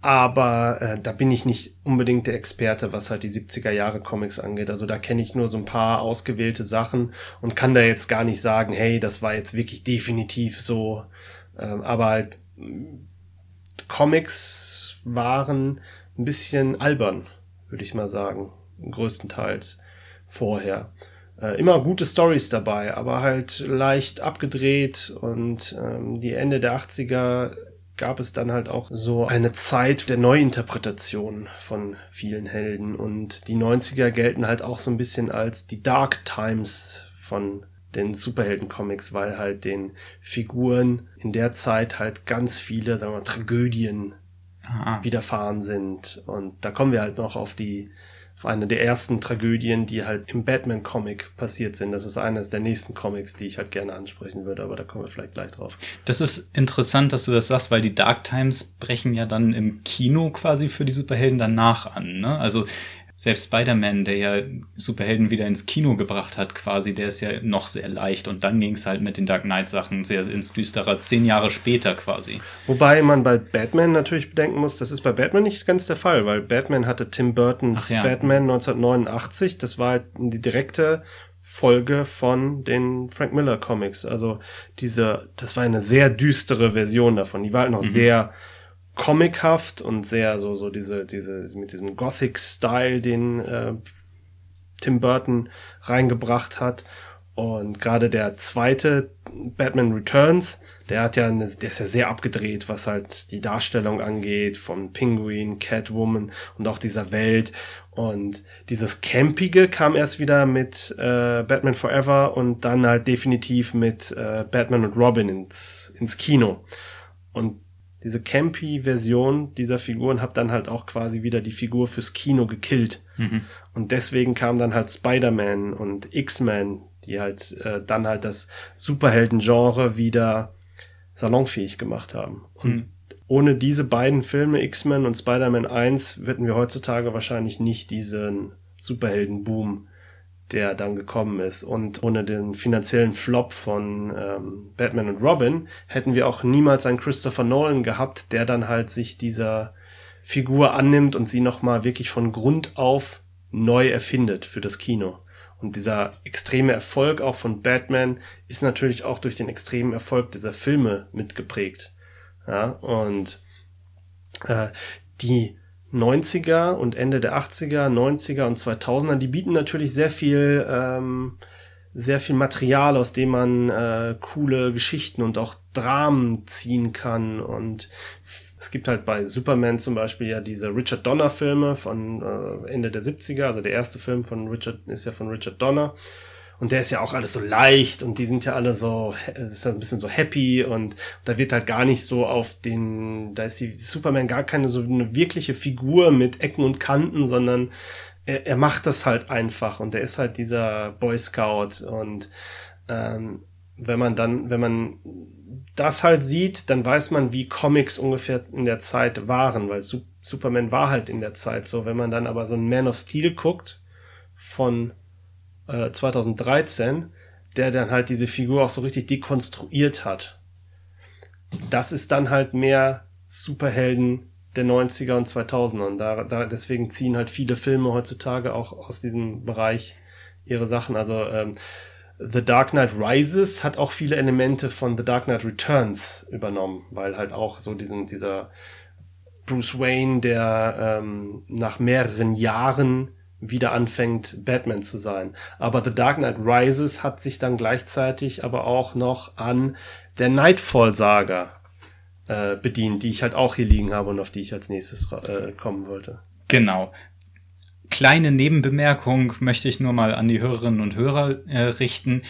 Aber äh, da bin ich nicht unbedingt der Experte, was halt die 70er Jahre Comics angeht. Also da kenne ich nur so ein paar ausgewählte Sachen und kann da jetzt gar nicht sagen, hey, das war jetzt wirklich definitiv so. Ähm, aber halt Comics waren ein bisschen albern, würde ich mal sagen, größtenteils vorher. Äh, immer gute Stories dabei, aber halt leicht abgedreht und ähm, die Ende der 80er gab es dann halt auch so eine Zeit der Neuinterpretation von vielen Helden und die 90er gelten halt auch so ein bisschen als die Dark Times von den Superhelden-Comics, weil halt den Figuren in der Zeit halt ganz viele, sagen wir mal, Tragödien Aha. widerfahren sind. Und da kommen wir halt noch auf die, auf eine der ersten Tragödien, die halt im Batman-Comic passiert sind. Das ist eines der nächsten Comics, die ich halt gerne ansprechen würde, aber da kommen wir vielleicht gleich drauf. Das ist interessant, dass du das sagst, weil die Dark Times brechen ja dann im Kino quasi für die Superhelden danach an. Ne? Also selbst Spider-Man, der ja Superhelden wieder ins Kino gebracht hat, quasi, der ist ja noch sehr leicht. Und dann ging es halt mit den Dark Knight-Sachen sehr ins Düstere, zehn Jahre später quasi. Wobei man bei Batman natürlich bedenken muss, das ist bei Batman nicht ganz der Fall, weil Batman hatte Tim Burtons ja. Batman 1989, das war halt die direkte Folge von den Frank Miller Comics. Also diese, das war eine sehr düstere Version davon. Die war halt noch mhm. sehr comichaft und sehr so, so diese, diese, mit diesem Gothic-Style, den äh, Tim Burton reingebracht hat. Und gerade der zweite Batman Returns, der hat ja eine, der ist ja sehr abgedreht, was halt die Darstellung angeht, von Penguin, Catwoman und auch dieser Welt. Und dieses Campige kam erst wieder mit äh, Batman Forever und dann halt definitiv mit äh, Batman und Robin ins, ins Kino. Und diese campy-Version dieser Figuren hat dann halt auch quasi wieder die Figur fürs Kino gekillt. Mhm. Und deswegen kam dann halt Spider-Man und X-Men, die halt äh, dann halt das Superhelden-Genre wieder salonfähig gemacht haben. Und mhm. ohne diese beiden Filme, X-Men und Spider-Man 1, würden wir heutzutage wahrscheinlich nicht diesen Superhelden-Boom der dann gekommen ist. Und ohne den finanziellen Flop von ähm, Batman und Robin hätten wir auch niemals einen Christopher Nolan gehabt, der dann halt sich dieser Figur annimmt und sie nochmal wirklich von Grund auf neu erfindet für das Kino. Und dieser extreme Erfolg auch von Batman ist natürlich auch durch den extremen Erfolg dieser Filme mitgeprägt. Ja, und äh, die 90er und Ende der 80er, 90er und 2000er, die bieten natürlich sehr viel, ähm, sehr viel Material, aus dem man äh, coole Geschichten und auch Dramen ziehen kann. Und es gibt halt bei Superman zum Beispiel ja diese Richard Donner Filme von äh, Ende der 70er. Also der erste Film von Richard ist ja von Richard Donner. Und der ist ja auch alles so leicht und die sind ja alle so, ist ja ein bisschen so happy und da wird halt gar nicht so auf den, da ist die Superman gar keine so eine wirkliche Figur mit Ecken und Kanten, sondern er, er macht das halt einfach und der ist halt dieser Boy Scout und ähm, wenn man dann, wenn man das halt sieht, dann weiß man, wie Comics ungefähr in der Zeit waren, weil Superman war halt in der Zeit so. Wenn man dann aber so ein Man of Steel guckt von 2013, äh, der dann halt diese Figur auch so richtig dekonstruiert hat. Das ist dann halt mehr Superhelden der 90er und 2000er. Und da, da, deswegen ziehen halt viele Filme heutzutage auch aus diesem Bereich ihre Sachen. Also ähm, The Dark Knight Rises hat auch viele Elemente von The Dark Knight Returns übernommen, weil halt auch so diesen, dieser Bruce Wayne, der ähm, nach mehreren Jahren wieder anfängt, Batman zu sein. Aber The Dark Knight Rises hat sich dann gleichzeitig aber auch noch an der Nightfall-Saga äh, bedient, die ich halt auch hier liegen habe und auf die ich als nächstes äh, kommen wollte. Genau. Kleine Nebenbemerkung möchte ich nur mal an die Hörerinnen und Hörer äh, richten.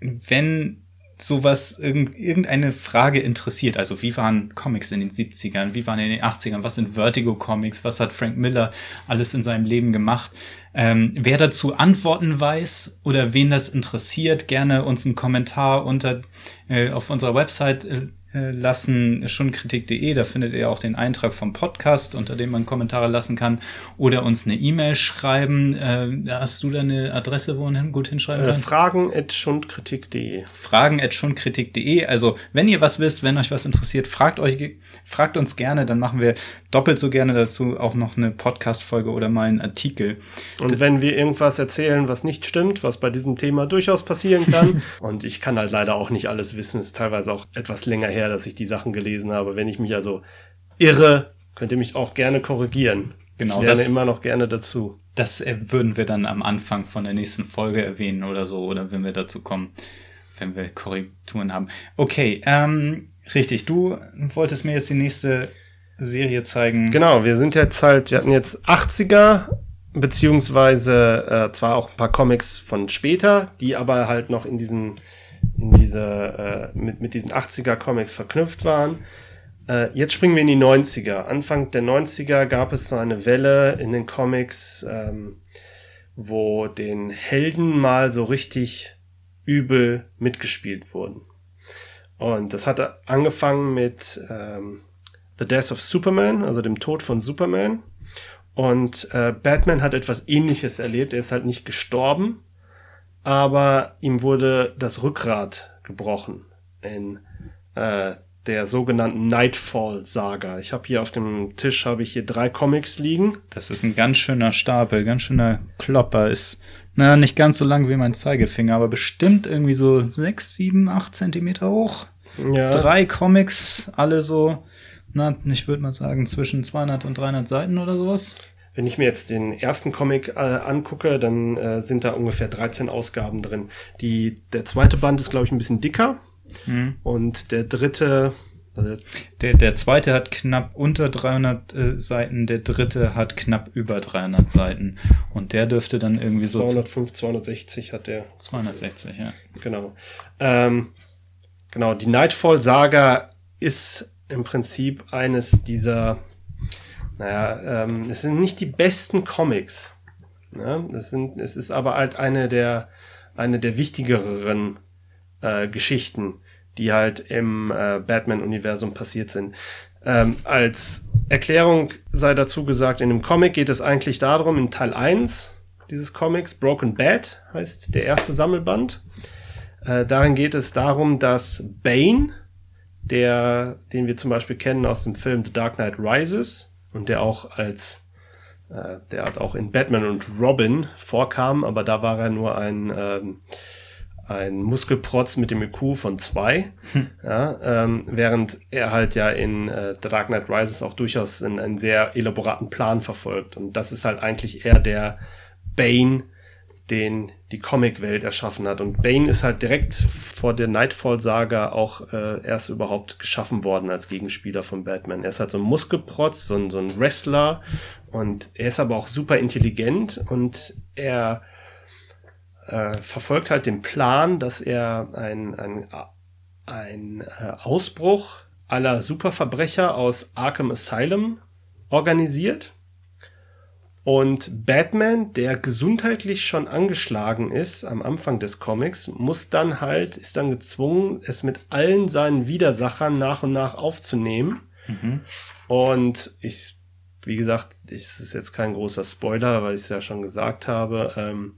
Wenn sowas, irgendeine Frage interessiert. Also wie waren Comics in den 70ern, wie waren in den 80ern, was sind Vertigo Comics, was hat Frank Miller alles in seinem Leben gemacht. Ähm, wer dazu Antworten weiß oder wen das interessiert, gerne uns einen Kommentar unter äh, auf unserer Website äh, lassen, schonkritik.de, da findet ihr auch den Eintrag vom Podcast, unter dem man Kommentare lassen kann, oder uns eine E-Mail schreiben. Äh, hast du da eine Adresse, wo man gut hinschreiben Äh, kann? Fragen at schundkritik.de. Fragen at schonkritik.de. Also, wenn ihr was wisst, wenn euch was interessiert, fragt euch, fragt uns gerne, dann machen wir doppelt so gerne dazu auch noch eine Podcast-Folge oder mal einen Artikel. Und wenn wir irgendwas erzählen, was nicht stimmt, was bei diesem Thema durchaus passieren kann, und ich kann halt leider auch nicht alles wissen, ist teilweise auch etwas länger her, dass ich die Sachen gelesen habe. Wenn ich mich also irre, könnt ihr mich auch gerne korrigieren. Genau, ich lerne das- immer noch gerne dazu. Das äh, würden wir dann am Anfang von der nächsten Folge erwähnen oder so, oder wenn wir dazu kommen, wenn wir Korrekturen haben. Okay, ähm, richtig. Du wolltest mir jetzt die nächste Serie zeigen. Genau, wir sind jetzt halt, wir hatten jetzt 80er, beziehungsweise äh, zwar auch ein paar Comics von später, die aber halt noch in diesen, in diese, äh, mit, mit diesen 80er Comics verknüpft waren. Äh, jetzt springen wir in die 90er. Anfang der 90er gab es so eine Welle in den Comics, ähm, wo den Helden mal so richtig übel mitgespielt wurden. Und das hatte angefangen mit ähm, The Death of Superman, also dem Tod von Superman. Und äh, Batman hat etwas Ähnliches erlebt. Er ist halt nicht gestorben, aber ihm wurde das Rückgrat gebrochen in äh, der sogenannten Nightfall-Saga. Ich habe hier auf dem Tisch habe ich hier drei Comics liegen. Das ist ein ganz schöner Stapel, ganz schöner Klopper. Ist, na, nicht ganz so lang wie mein Zeigefinger, aber bestimmt irgendwie so sechs, sieben, acht Zentimeter hoch. Ja, Drei Comics, alle so, na, ich würde mal sagen, zwischen 200 und 300 Seiten oder sowas. Wenn ich mir jetzt den ersten Comic äh, angucke, dann äh, sind da ungefähr 13 Ausgaben drin. Die, der zweite Band ist, glaube ich, ein bisschen dicker. Mhm. Und der dritte, also Der, der zweite hat knapp unter 300 äh, Seiten, der dritte hat knapp über 300 Seiten. Und der dürfte dann irgendwie so 205, 260 hat der, 260, ja. genau. Ähm, genau, die Nightfall-Saga ist im Prinzip eines dieser, naja, ähm, es sind nicht die besten Comics. Ne? Es, sind, es ist aber halt eine der, eine der wichtigeren äh, Geschichten, die halt im äh, Batman-Universum passiert sind. Ähm, als Erklärung sei dazu gesagt, in dem Comic geht es eigentlich darum, in Teil 1 dieses Comics, Broken Bad heißt der erste Sammelband. Äh, darin geht es darum, dass Bane, der, den wir zum Beispiel kennen aus dem Film The Dark Knight Rises und der auch als, äh, der hat auch in Batman und Robin vorkam, aber da war er nur ein, ähm, ein Muskelprotz mit dem IQ von zwei, ja, ähm, während er halt ja in äh, The Dark Knight Rises auch durchaus in einen sehr elaboraten Plan verfolgt. Und das ist halt eigentlich eher der Bane, den die Comicwelt erschaffen hat. Und Bane ist halt direkt vor der Nightfall-Saga auch äh, erst überhaupt geschaffen worden als Gegenspieler von Batman. Er ist halt so ein Muskelprotz, so ein, so ein Wrestler und er ist aber auch super intelligent und er äh, verfolgt halt den Plan, dass er ein, ein, ein äh, Ausbruch aller Superverbrecher aus Arkham Asylum organisiert. Und Batman, der gesundheitlich schon angeschlagen ist am Anfang des Comics, muss dann halt, ist dann gezwungen, es mit allen seinen Widersachern nach und nach aufzunehmen. Und ich, wie gesagt, es ist jetzt kein großer Spoiler, weil ich es ja schon gesagt habe. Ähm,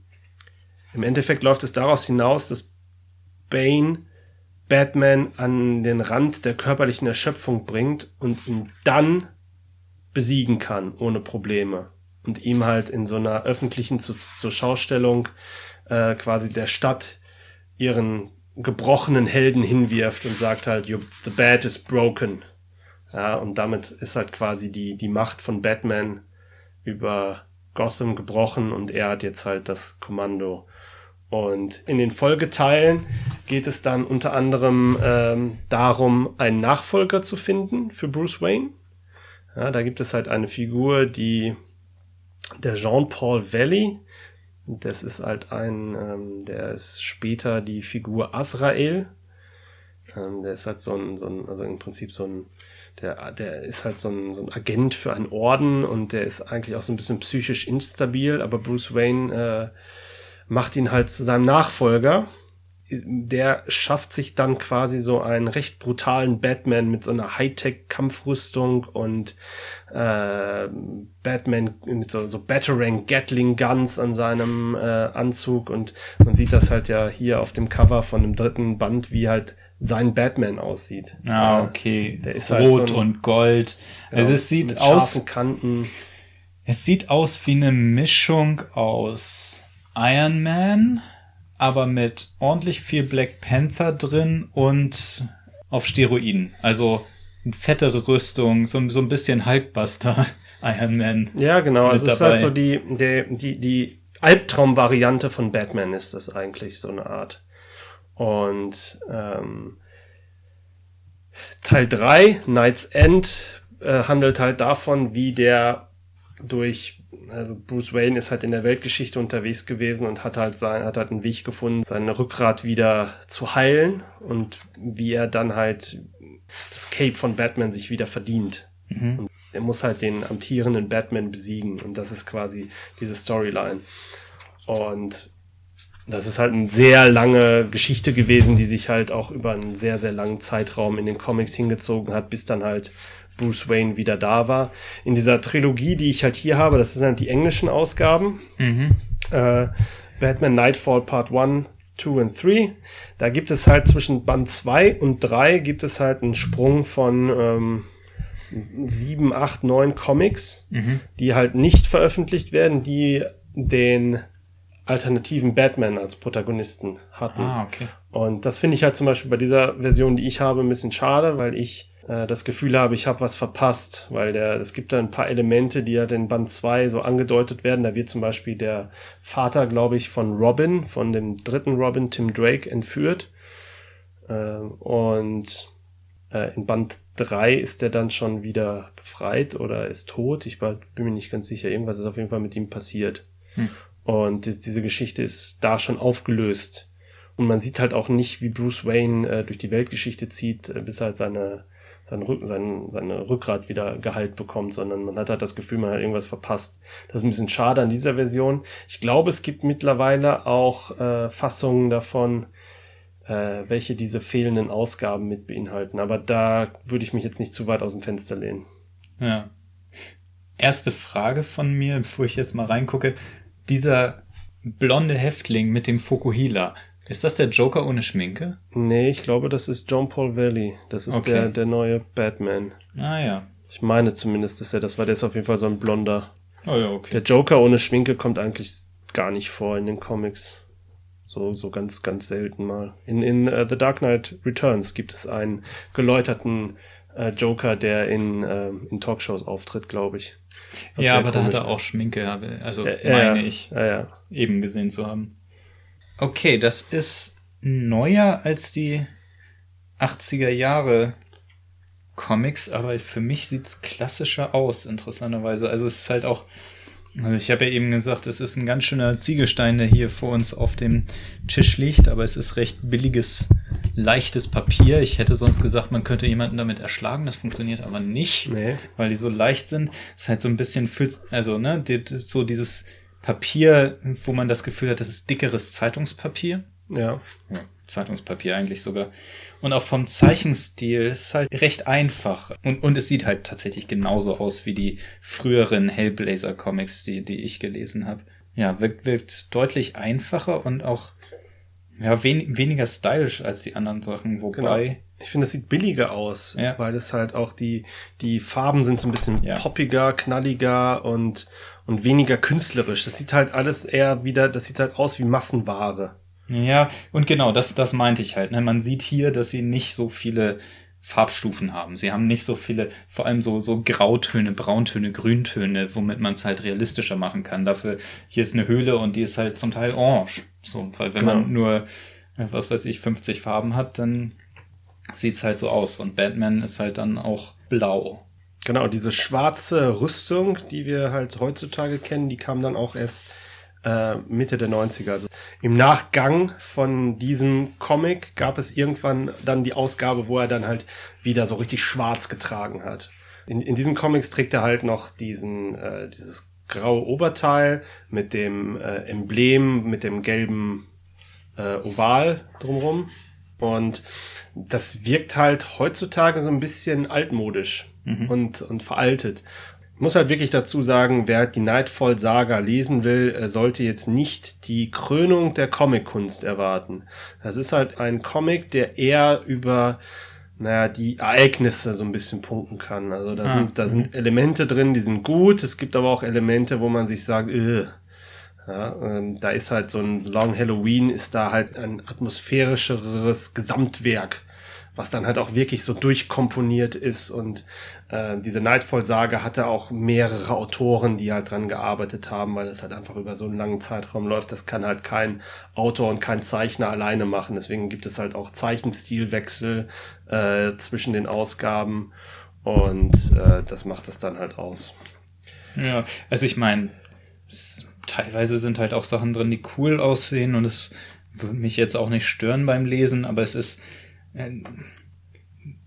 Im Endeffekt läuft es daraus hinaus, dass Bane Batman an den Rand der körperlichen Erschöpfung bringt und ihn dann besiegen kann, ohne Probleme. Und ihm halt in so einer öffentlichen zu, zur Schaustellung äh, quasi der Stadt ihren gebrochenen Helden hinwirft und sagt halt, "You- the bad is broken. Ja, und damit ist halt quasi die, die Macht von Batman über Gotham gebrochen und er hat jetzt halt das Kommando. Und in den Folgeteilen geht es dann unter anderem ähm, darum, einen Nachfolger zu finden für Bruce Wayne. Ja, da gibt es halt eine Figur, die der Jean-Paul Valley. Das ist halt ein, ähm, der ist später die Figur Azrael. Ähm, der ist halt so ein, so ein, also im Prinzip so ein, der, der ist halt so ein, so ein Agent für einen Orden und der ist eigentlich auch so ein bisschen psychisch instabil, aber Bruce Wayne äh, macht ihn halt zu seinem Nachfolger. Der schafft sich dann quasi so einen recht brutalen Batman mit so einer Hightech-Kampfrüstung und äh, Batman mit so, so Batarang Gatling Guns an seinem äh, Anzug und man sieht das halt ja hier auf dem Cover von dem dritten Band, wie halt sein Batman aussieht. Ah, okay. Der ist Rot halt so ein, und Gold. Ja, also es sieht aus. Kanten. Es sieht aus wie eine Mischung aus Iron Man, aber mit ordentlich viel Black Panther drin und auf Steroiden. Also eine fettere Rüstung, so, so ein bisschen Hulkbuster Iron Man. Ja, genau. Also es ist halt so die, die, die, die Albtraum-Variante von Batman ist das eigentlich, so eine Art. Und ähm, Teil 3, Night's End, äh, handelt halt davon, wie der durch also Bruce Wayne ist halt in der Weltgeschichte unterwegs gewesen und hat halt sein, hat halt einen Weg gefunden, sein Rückgrat wieder zu heilen und wie er dann halt das Cape von Batman sich wieder verdient. Mhm. Und er muss halt den amtierenden Batman besiegen und das ist quasi diese Storyline. Und das ist halt eine sehr lange Geschichte gewesen, die sich halt auch über einen sehr, sehr langen Zeitraum in den Comics hingezogen hat, bis dann halt Bruce Wayne wieder da war. In dieser Trilogie, die ich halt hier habe, das sind halt die englischen Ausgaben. Mhm. Äh, Batman Nightfall Part 1, 2 und 3. Da gibt es halt zwischen Band 2 und 3 gibt es halt einen Sprung von ähm, 7, 8, 9 Comics, mhm. die halt nicht veröffentlicht werden, die den alternativen Batman als Protagonisten hatten. Ah, okay. Und das finde ich halt zum Beispiel bei dieser Version, die ich habe, ein bisschen schade, weil ich äh, das Gefühl habe, ich habe was verpasst, weil der, es gibt da ein paar Elemente, die ja in Band 2 so angedeutet werden. Da wird zum Beispiel der Vater, glaube ich, von Robin, von dem dritten Robin, Tim Drake, entführt. Äh, und äh, in Band 3 ist er dann schon wieder befreit oder ist tot. Ich bin mir nicht ganz sicher. Irgendwas ist auf jeden Fall mit ihm passiert. Hm. Und die, diese Geschichte ist da schon aufgelöst. Und man sieht halt auch nicht, wie Bruce Wayne äh, durch die Weltgeschichte zieht, äh, bis halt seine sein, Rück, sein, seine Rückgrat wieder geheilt bekommt, sondern man hat halt das Gefühl, man hat irgendwas verpasst. Das ist ein bisschen schade an dieser Version. Ich glaube, es gibt mittlerweile auch äh, Fassungen davon, äh, welche diese fehlenden Ausgaben mit beinhalten. Aber da würde ich mich jetzt nicht zu weit aus dem Fenster lehnen. Ja. Erste Frage von mir, bevor ich jetzt mal reingucke. Dieser blonde Häftling mit dem Fokuhila, ist das der Joker ohne Schminke? Nee, ich glaube, das ist John Paul Valley. Das ist okay. der, der neue Batman. Ah ja. Ich meine zumindest, dass er das war. Der ist auf jeden Fall so ein blonder. Oh ja, okay. Der Joker ohne Schminke kommt eigentlich gar nicht vor in den Comics. So, so ganz, ganz selten mal. In, in uh, The Dark Knight Returns gibt es einen geläuterten uh, Joker, der in, uh, in Talkshows auftritt, glaube ich. ja, aber da hat er auch Schminke, also ja, meine ja, ich, ja, eben gesehen zu haben. Okay, das ist neuer als die 80er Jahre Comics, aber für mich sieht's klassischer aus, interessanterweise. Also es ist halt auch, also ich habe ja eben gesagt, es ist ein ganz schöner Ziegelstein, der hier vor uns auf dem Tisch liegt, aber es ist recht billiges, leichtes Papier. Ich hätte sonst gesagt, man könnte jemanden damit erschlagen, das funktioniert aber nicht, nee. weil die so leicht sind. Es ist halt so ein bisschen, also ne, so dieses Papier, wo man das Gefühl hat, das ist dickeres Zeitungspapier. Ja. ja. Zeitungspapier eigentlich sogar. Und auch vom Zeichenstil ist halt recht einfach. Und, und es sieht halt tatsächlich genauso aus wie die früheren Hellblazer-Comics, die, die ich gelesen habe. Ja, wirkt, wirkt deutlich einfacher und auch ja, wen, weniger stylisch als die anderen Sachen, wobei. Genau. Ich finde, es sieht billiger aus, ja. weil es halt auch die, die Farben sind so ein bisschen ja. poppiger, knalliger und, und weniger künstlerisch. Das sieht halt alles eher wieder, das sieht halt aus wie Massenware. Ja, und genau, das, das meinte ich halt. Ne? Man sieht hier, dass sie nicht so viele Farbstufen haben. Sie haben nicht so viele, vor allem so, so Grautöne, Brauntöne, Grüntöne, womit man es halt realistischer machen kann. Dafür, hier ist eine Höhle und die ist halt zum Teil orange. So, weil wenn genau. man nur, was weiß ich, 50 Farben hat, dann sieht's halt so aus. Und Batman ist halt dann auch blau. Genau, diese schwarze Rüstung, die wir halt heutzutage kennen, die kam dann auch erst äh, Mitte der 90er. Also im Nachgang von diesem Comic gab es irgendwann dann die Ausgabe, wo er dann halt wieder so richtig schwarz getragen hat. In, in diesen Comics trägt er halt noch diesen, äh, dieses graue Oberteil mit dem äh, Emblem, mit dem gelben äh, oval drumrum. Und das wirkt halt heutzutage so ein bisschen altmodisch mhm. und, und veraltet. Ich muss halt wirklich dazu sagen, wer die Nightfall Saga lesen will, sollte jetzt nicht die Krönung der Comic-Kunst erwarten. Das ist halt ein Comic, der eher über naja, die Ereignisse so ein bisschen punkten kann. Also da, ah. sind, da sind Elemente drin, die sind gut. Es gibt aber auch Elemente, wo man sich sagt, äh, ja, ähm, da ist halt so ein Long Halloween, ist da halt ein atmosphärischeres Gesamtwerk, was dann halt auch wirklich so durchkomponiert ist. Und äh, diese Nightfall-Sage hatte auch mehrere Autoren, die halt dran gearbeitet haben, weil das halt einfach über so einen langen Zeitraum läuft. Das kann halt kein Autor und kein Zeichner alleine machen. Deswegen gibt es halt auch Zeichenstilwechsel äh, zwischen den Ausgaben. Und äh, das macht es dann halt aus. Ja, also ich meine, teilweise sind halt auch Sachen drin, die cool aussehen und es würde mich jetzt auch nicht stören beim Lesen, aber es ist äh,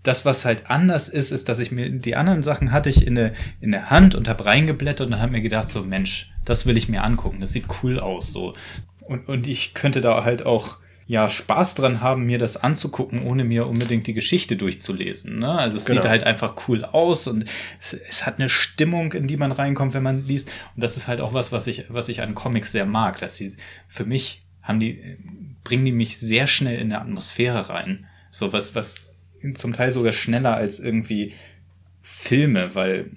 das, was halt anders ist, ist, dass ich mir die anderen Sachen hatte ich in der, in der Hand und habe reingeblättert und habe mir gedacht, so Mensch, das will ich mir angucken, das sieht cool aus, so. Und, und ich könnte da halt auch ja Spaß dran haben, mir das anzugucken, ohne mir unbedingt die Geschichte durchzulesen. Ne? Also es genau. sieht halt einfach cool aus und es, es, hat eine Stimmung, in die man reinkommt, wenn man liest. Und das ist halt auch was, was ich, was ich an Comics sehr mag, dass sie für mich haben die, bringen die mich sehr schnell in eine Atmosphäre rein. So was, was zum Teil sogar schneller als irgendwie Filme, weil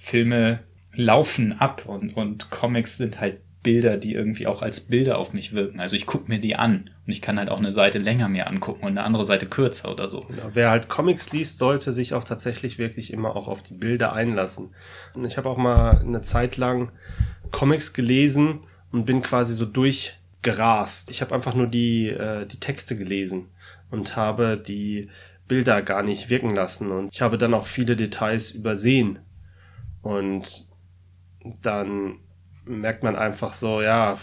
Filme laufen ab und, und Comics sind halt Bilder, die irgendwie auch als Bilder auf mich wirken. Also ich gucke mir die an und ich kann halt auch eine Seite länger mir angucken und eine andere Seite kürzer oder so. Genau. Wer halt Comics liest, sollte sich auch tatsächlich wirklich immer auch auf die Bilder einlassen. Und ich habe auch mal eine Zeit lang Comics gelesen und bin quasi so durchgerast. Ich habe einfach nur die, äh, die Texte gelesen und habe die Bilder gar nicht wirken lassen. Und ich habe dann auch viele Details übersehen. Und dann merkt man einfach so, ja,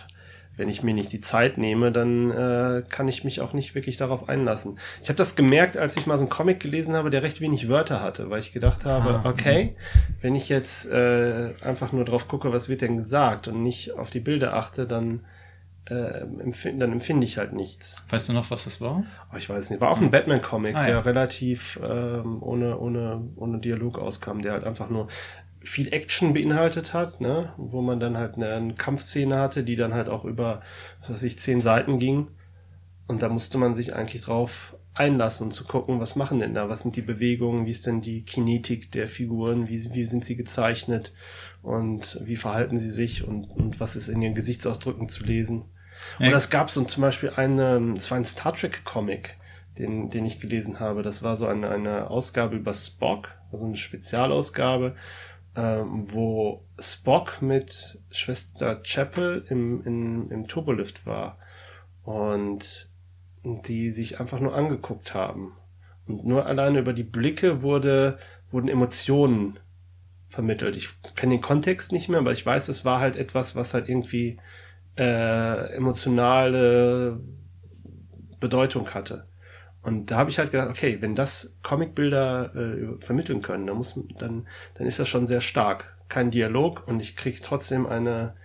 wenn ich mir nicht die Zeit nehme, dann äh, kann ich mich auch nicht wirklich darauf einlassen. Ich habe das gemerkt, als ich mal so einen Comic gelesen habe, der recht wenig Wörter hatte, weil ich gedacht habe, ah, okay, wenn ich jetzt äh, einfach nur drauf gucke, was wird denn gesagt und nicht auf die Bilder achte, dann äh, empfind, dann empfinde ich halt nichts. Weißt du noch, was das war? Oh, ich weiß es nicht. War auch ein Batman-Comic, ah, ja. der relativ ähm, ohne, ohne, ohne Dialog auskam, der halt einfach nur viel Action beinhaltet hat, ne? wo man dann halt eine, eine Kampfszene hatte, die dann halt auch über, was weiß ich, zehn Seiten ging. Und da musste man sich eigentlich drauf einlassen, zu gucken, was machen denn da, was sind die Bewegungen, wie ist denn die Kinetik der Figuren, wie, wie sind sie gezeichnet und wie verhalten sie sich und, und was ist in ihren Gesichtsausdrücken zu lesen. Und das gab so zum Beispiel eine, es war ein Star Trek Comic, den, den ich gelesen habe. Das war so eine, eine Ausgabe über Spock, also eine Spezialausgabe, ähm, wo Spock mit Schwester Chapel im, im, im Turbolift war und die sich einfach nur angeguckt haben. Und nur alleine über die Blicke wurde, wurden Emotionen vermittelt. Ich kenne den Kontext nicht mehr, aber ich weiß, es war halt etwas, was halt irgendwie äh, emotionale Bedeutung hatte. Und da habe ich halt gedacht, okay, wenn das Comicbilder äh, vermitteln können, dann muss dann dann ist das schon sehr stark. Kein Dialog und ich kriege trotzdem eine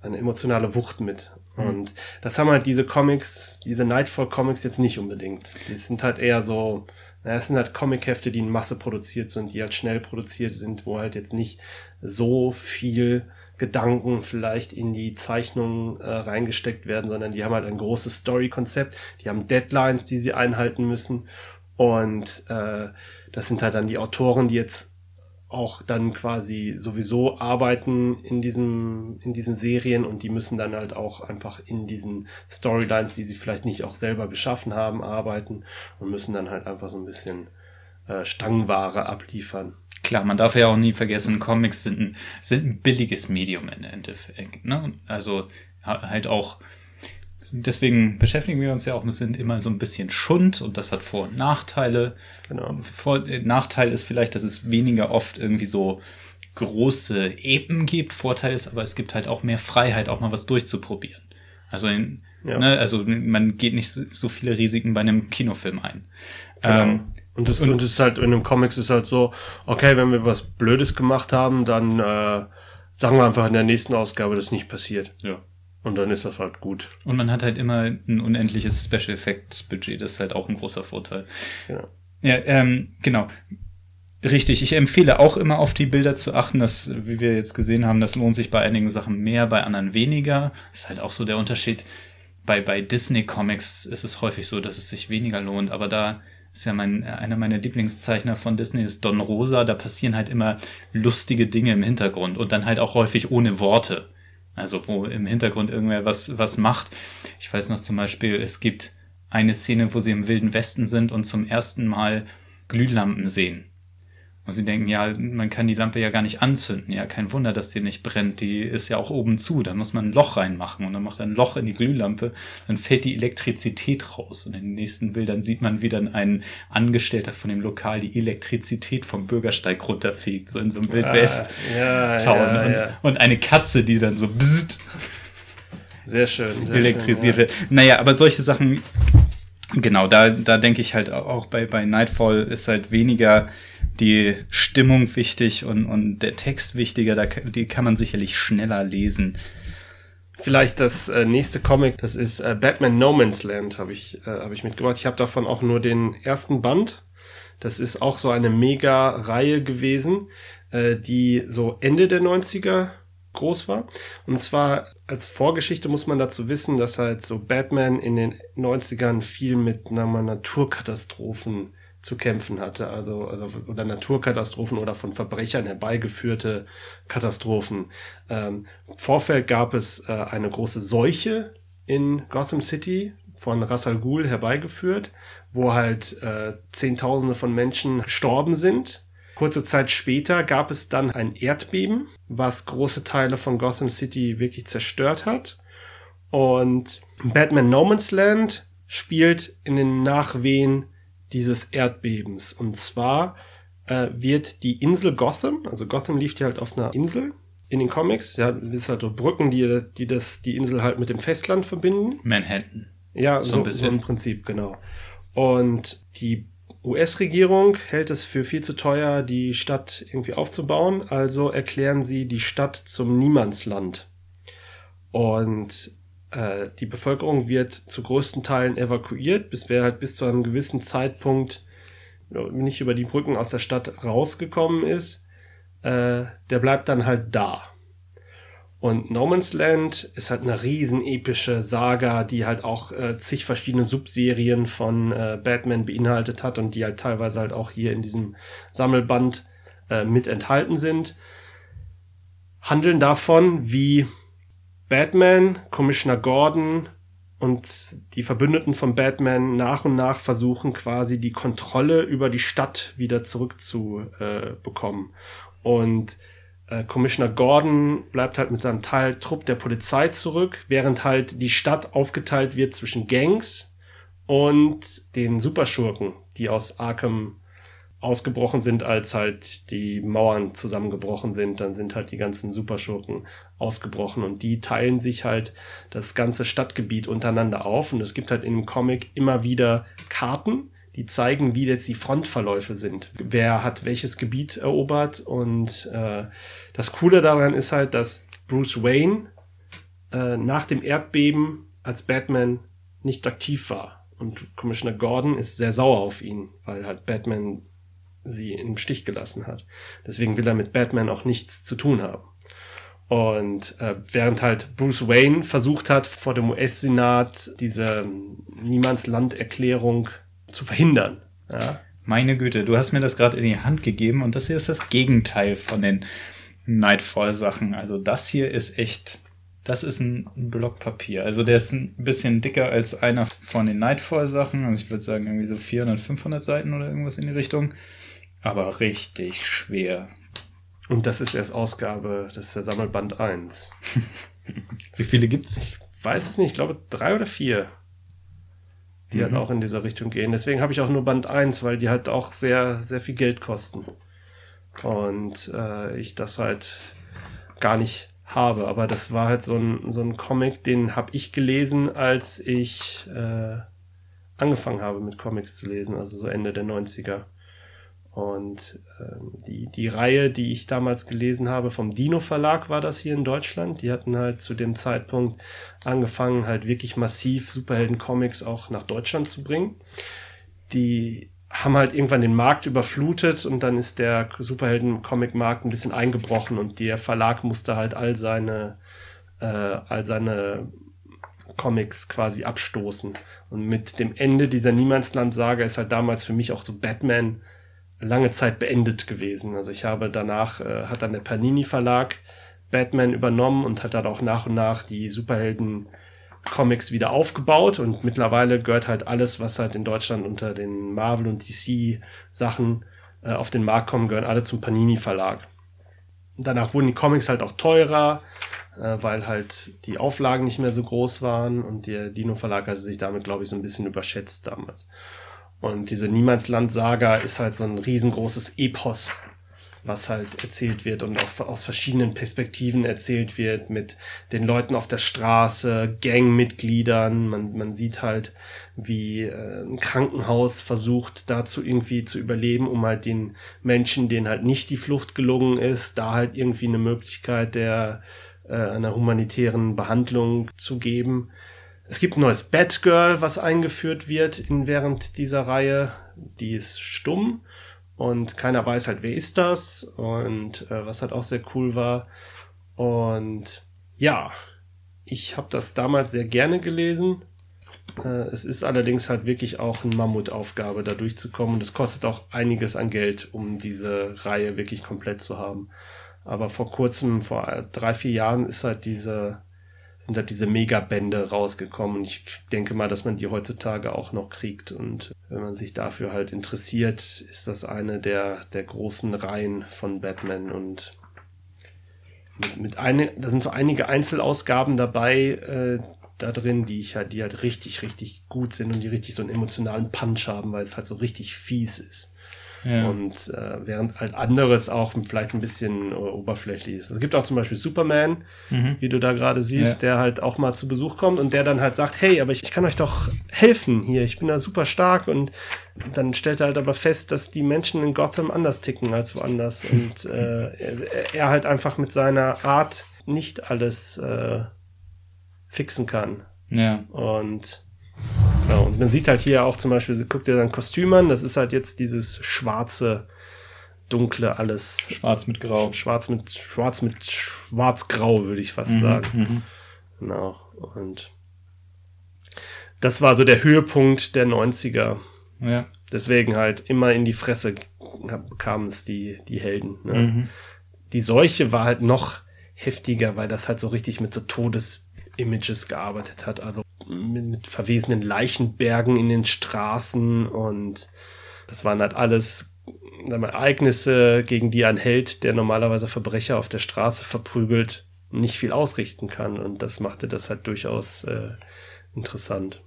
eine emotionale Wucht mit. Mhm. Und das haben halt diese Comics, diese Nightfall Comics jetzt nicht unbedingt. Die sind halt eher so, naja, es sind halt Comichefte, die in Masse produziert sind, die halt schnell produziert sind, wo halt jetzt nicht so viel Gedanken vielleicht in die Zeichnungen äh, reingesteckt werden, sondern die haben halt ein großes Story-Konzept, die haben Deadlines, die sie einhalten müssen. Und äh, das sind halt dann die Autoren, die jetzt auch dann quasi sowieso arbeiten in diesem in diesen Serien und die müssen dann halt auch einfach in diesen Storylines, die sie vielleicht nicht auch selber geschaffen haben, arbeiten und müssen dann halt einfach so ein bisschen äh, Stangenware abliefern. Klar, man darf ja auch nie vergessen, Comics sind ein, sind ein billiges Medium im Endeffekt. Ne? Also halt auch, deswegen beschäftigen wir uns ja auch, wir sind immer so ein bisschen Schund und das hat Vor- und Nachteile. Genau. Vor, Nachteil ist vielleicht, dass es weniger oft irgendwie so große Epen gibt. Vorteil ist aber, es gibt halt auch mehr Freiheit, auch mal was durchzuprobieren. Also, in, ja. ne, also man geht nicht so viele Risiken bei einem Kinofilm ein. Genau. Ähm, und das, und ist halt in einem Comics ist halt so, okay, wenn wir was Blödes gemacht haben, dann äh, sagen wir einfach in der nächsten Ausgabe, dass nicht passiert. Ja. Und dann ist das halt gut. Und man hat halt immer ein unendliches Special Effects Budget. Das ist halt auch ein großer Vorteil. Genau. Ja, ähm, genau. Richtig, ich empfehle auch immer auf die Bilder zu achten, dass, wie wir jetzt gesehen haben, das lohnt sich bei einigen Sachen mehr, bei anderen weniger. ist halt auch so der Unterschied. Bei, bei Disney Comics ist es häufig so, dass es sich weniger lohnt, aber da ist ja mein, einer meiner Lieblingszeichner von Disney ist Don Rosa, da passieren halt immer lustige Dinge im Hintergrund und dann halt auch häufig ohne Worte. Also wo im Hintergrund irgendwer was, was macht. Ich weiß noch zum Beispiel, es gibt eine Szene, wo sie im Wilden Westen sind und zum ersten Mal Glühlampen sehen. Und sie denken, ja, man kann die Lampe ja gar nicht anzünden. Ja, kein Wunder, dass die nicht brennt. Die ist ja auch oben zu. Da muss man ein Loch reinmachen und dann macht er ein Loch in die Glühlampe. Dann fällt die Elektrizität raus. Und in den nächsten Bildern sieht man, wie dann ein Angestellter von dem Lokal die Elektrizität vom Bürgersteig runterfegt. So in so einem Wildwest-Town. Ja, ja, ja. und, eine Katze, die dann so bzzzt sehr schön. Sehr elektrisiert wird. Naja, aber solche Sachen, genau, da, da denke ich halt auch bei, bei Nightfall ist halt weniger die Stimmung wichtig und, und der Text wichtiger, da, die kann man sicherlich schneller lesen. Vielleicht das äh, nächste Comic, das ist äh, Batman No Man's Land, habe ich, äh, hab ich mitgebracht. Ich habe davon auch nur den ersten Band. Das ist auch so eine Mega-Reihe gewesen, äh, die so Ende der 90er groß war. Und zwar als Vorgeschichte muss man dazu wissen, dass halt so Batman in den 90ern viel mit Naturkatastrophen zu kämpfen hatte, also, also oder Naturkatastrophen oder von Verbrechern herbeigeführte Katastrophen. Ähm, Vorfeld gab es äh, eine große Seuche in Gotham City von Ras Al Ghul herbeigeführt, wo halt äh, Zehntausende von Menschen gestorben sind. Kurze Zeit später gab es dann ein Erdbeben, was große Teile von Gotham City wirklich zerstört hat. Und Batman No Man's Land spielt in den Nachwehen dieses Erdbebens. Und zwar äh, wird die Insel Gotham, also Gotham lief ja halt auf einer Insel in den Comics, ja, das sind halt so Brücken, die, die das, die Insel halt mit dem Festland verbinden. Manhattan. Ja, so, so, so im Prinzip, genau. Und die US-Regierung hält es für viel zu teuer, die Stadt irgendwie aufzubauen, also erklären sie die Stadt zum Niemandsland. Und äh, die Bevölkerung wird zu größten Teilen evakuiert, bis wer halt bis zu einem gewissen Zeitpunkt nicht über die Brücken aus der Stadt rausgekommen ist, äh, der bleibt dann halt da. Und No Man's Land ist halt eine riesen epische Saga, die halt auch äh, zig verschiedene Subserien von äh, Batman beinhaltet hat und die halt teilweise halt auch hier in diesem Sammelband äh, mit enthalten sind. Handeln davon, wie Batman, Commissioner Gordon und die Verbündeten von Batman nach und nach versuchen quasi die Kontrolle über die Stadt wieder zurückzubekommen. Äh, und äh, Commissioner Gordon bleibt halt mit seinem Teil Trupp der Polizei zurück, während halt die Stadt aufgeteilt wird zwischen Gangs und den Superschurken, die aus Arkham ausgebrochen sind, als halt die Mauern zusammengebrochen sind, dann sind halt die ganzen Superschurken ausgebrochen und die teilen sich halt das ganze Stadtgebiet untereinander auf. Und es gibt halt dem Comic immer wieder Karten, die zeigen, wie jetzt die Frontverläufe sind. Wer hat welches Gebiet erobert und äh, das Coole daran ist halt, dass Bruce Wayne äh, nach dem Erdbeben als Batman nicht aktiv war. Und Commissioner Gordon ist sehr sauer auf ihn, weil halt Batman sie im Stich gelassen hat. Deswegen will er mit Batman auch nichts zu tun haben. Und äh, während halt Bruce Wayne versucht hat, vor dem US-Senat diese Niemandsland-Erklärung zu verhindern. Ja. Meine Güte, du hast mir das gerade in die Hand gegeben und das hier ist das Gegenteil von den Nightfall-Sachen. Also das hier ist echt, das ist ein Block Papier. Also der ist ein bisschen dicker als einer von den Nightfall-Sachen. Also ich würde sagen irgendwie so 400, 500 Seiten oder irgendwas in die Richtung aber richtig schwer. Und das ist erst Ausgabe, das ist der Sammelband 1. Wie viele gibt's? Ich weiß es nicht, ich glaube drei oder vier, die halt mhm. halt auch in dieser Richtung gehen. Deswegen habe ich auch nur Band 1, weil die halt auch sehr, sehr viel Geld kosten. Und äh, ich das halt gar nicht habe. Aber das war halt so ein, so ein Comic, den habe ich gelesen, als ich äh, angefangen habe mit Comics zu lesen, also so Ende der 90er. Und ähm, die, die Reihe, die ich damals gelesen habe, vom Dino Verlag war das hier in Deutschland. Die hatten halt zu dem Zeitpunkt angefangen, halt wirklich massiv Superhelden-Comics auch nach Deutschland zu bringen. Die haben halt irgendwann den Markt überflutet und dann ist der Superhelden-Comic-Markt ein bisschen eingebrochen und der Verlag musste halt all seine, äh, all seine Comics quasi abstoßen. Und mit dem Ende dieser Niemandsland-Saga ist halt damals für mich auch so Batman lange Zeit beendet gewesen. Also ich habe danach, äh, hat dann der Panini Verlag Batman übernommen und hat dann auch nach und nach die Superhelden Comics wieder aufgebaut und mittlerweile gehört halt alles, was halt in Deutschland unter den Marvel und DC Sachen äh, auf den Markt kommen, gehören alle zum Panini Verlag. Danach wurden die Comics halt auch teurer, äh, weil halt die Auflagen nicht mehr so groß waren und der Dino Verlag hatte sich damit, glaube ich, so ein bisschen überschätzt damals. Und diese Niemandsland-Saga ist halt so ein riesengroßes Epos, was halt erzählt wird und auch aus verschiedenen Perspektiven erzählt wird mit den Leuten auf der Straße, Gangmitgliedern. Man, man sieht halt, wie äh, ein Krankenhaus versucht, dazu irgendwie zu überleben, um halt den Menschen, denen halt nicht die Flucht gelungen ist, da halt irgendwie eine Möglichkeit der äh, einer humanitären Behandlung zu geben. Es gibt ein neues Batgirl, was eingeführt wird in, während dieser Reihe. Die ist stumm und keiner weiß halt, wer ist das und äh, was halt auch sehr cool war. Und ja, ich habe das damals sehr gerne gelesen. Äh, es ist allerdings halt wirklich auch eine Mammutaufgabe, da durchzukommen. Und es kostet auch einiges an Geld, um diese Reihe wirklich komplett zu haben. Aber vor kurzem, vor drei, vier Jahren, ist halt diese sind da diese Megabände rausgekommen. Und ich denke mal, dass man die heutzutage auch noch kriegt. Und wenn man sich dafür halt interessiert, ist das eine der, der großen Reihen von Batman. Und mit, mit eine, da sind so einige Einzelausgaben dabei, äh, da drin, die ich halt, die halt richtig, richtig gut sind und die richtig so einen emotionalen Punch haben, weil es halt so richtig fies ist. Ja. Und äh, während halt anderes auch vielleicht ein bisschen äh, oberflächlich ist. Also es gibt auch zum Beispiel Superman, mhm. wie du da gerade siehst, ja. der halt auch mal zu Besuch kommt und der dann halt sagt, hey, aber ich, ich kann euch doch helfen hier, ich bin da super stark und dann stellt er halt aber fest, dass die Menschen in Gotham anders ticken als woanders und äh, er, er halt einfach mit seiner Art nicht alles äh, fixen kann. Ja. Und Genau, und man sieht halt hier auch zum Beispiel, guckt ihr sein Kostüm an, das ist halt jetzt dieses schwarze, dunkle, alles. Schwarz mit Grau. Schwarz mit, schwarz mit schwarz-grau, würde ich fast mhm, sagen. Mhm. Genau. Und das war so der Höhepunkt der 90er. Ja. Deswegen halt immer in die Fresse bekamen es die, die Helden. Ne? Mhm. Die Seuche war halt noch heftiger, weil das halt so richtig mit so Todesimages gearbeitet hat. Also mit, mit verwesenen Leichenbergen in den Straßen und das waren halt alles sagen wir, Ereignisse, gegen die ein Held, der normalerweise Verbrecher auf der Straße verprügelt, nicht viel ausrichten kann. Und das machte das halt durchaus äh, interessant.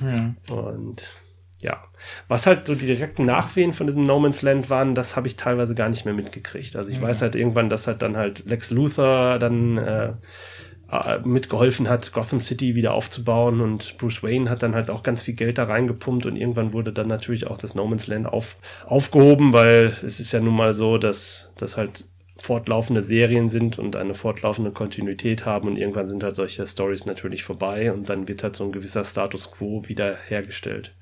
Ja. Und ja, was halt so die direkten Nachwehen von diesem No Man's Land waren, das habe ich teilweise gar nicht mehr mitgekriegt. Also ich ja. weiß halt irgendwann, dass halt dann halt Lex Luthor dann äh, äh, mitgeholfen hat, Gotham City wieder aufzubauen und Bruce Wayne hat dann halt auch ganz viel Geld da reingepumpt und irgendwann wurde dann natürlich auch das No Man's Land auf, aufgehoben, weil es ist ja nun mal so, dass das halt fortlaufende Serien sind und eine fortlaufende Kontinuität haben und irgendwann sind halt solche Stories natürlich vorbei und dann wird halt so ein gewisser Status quo wieder hergestellt.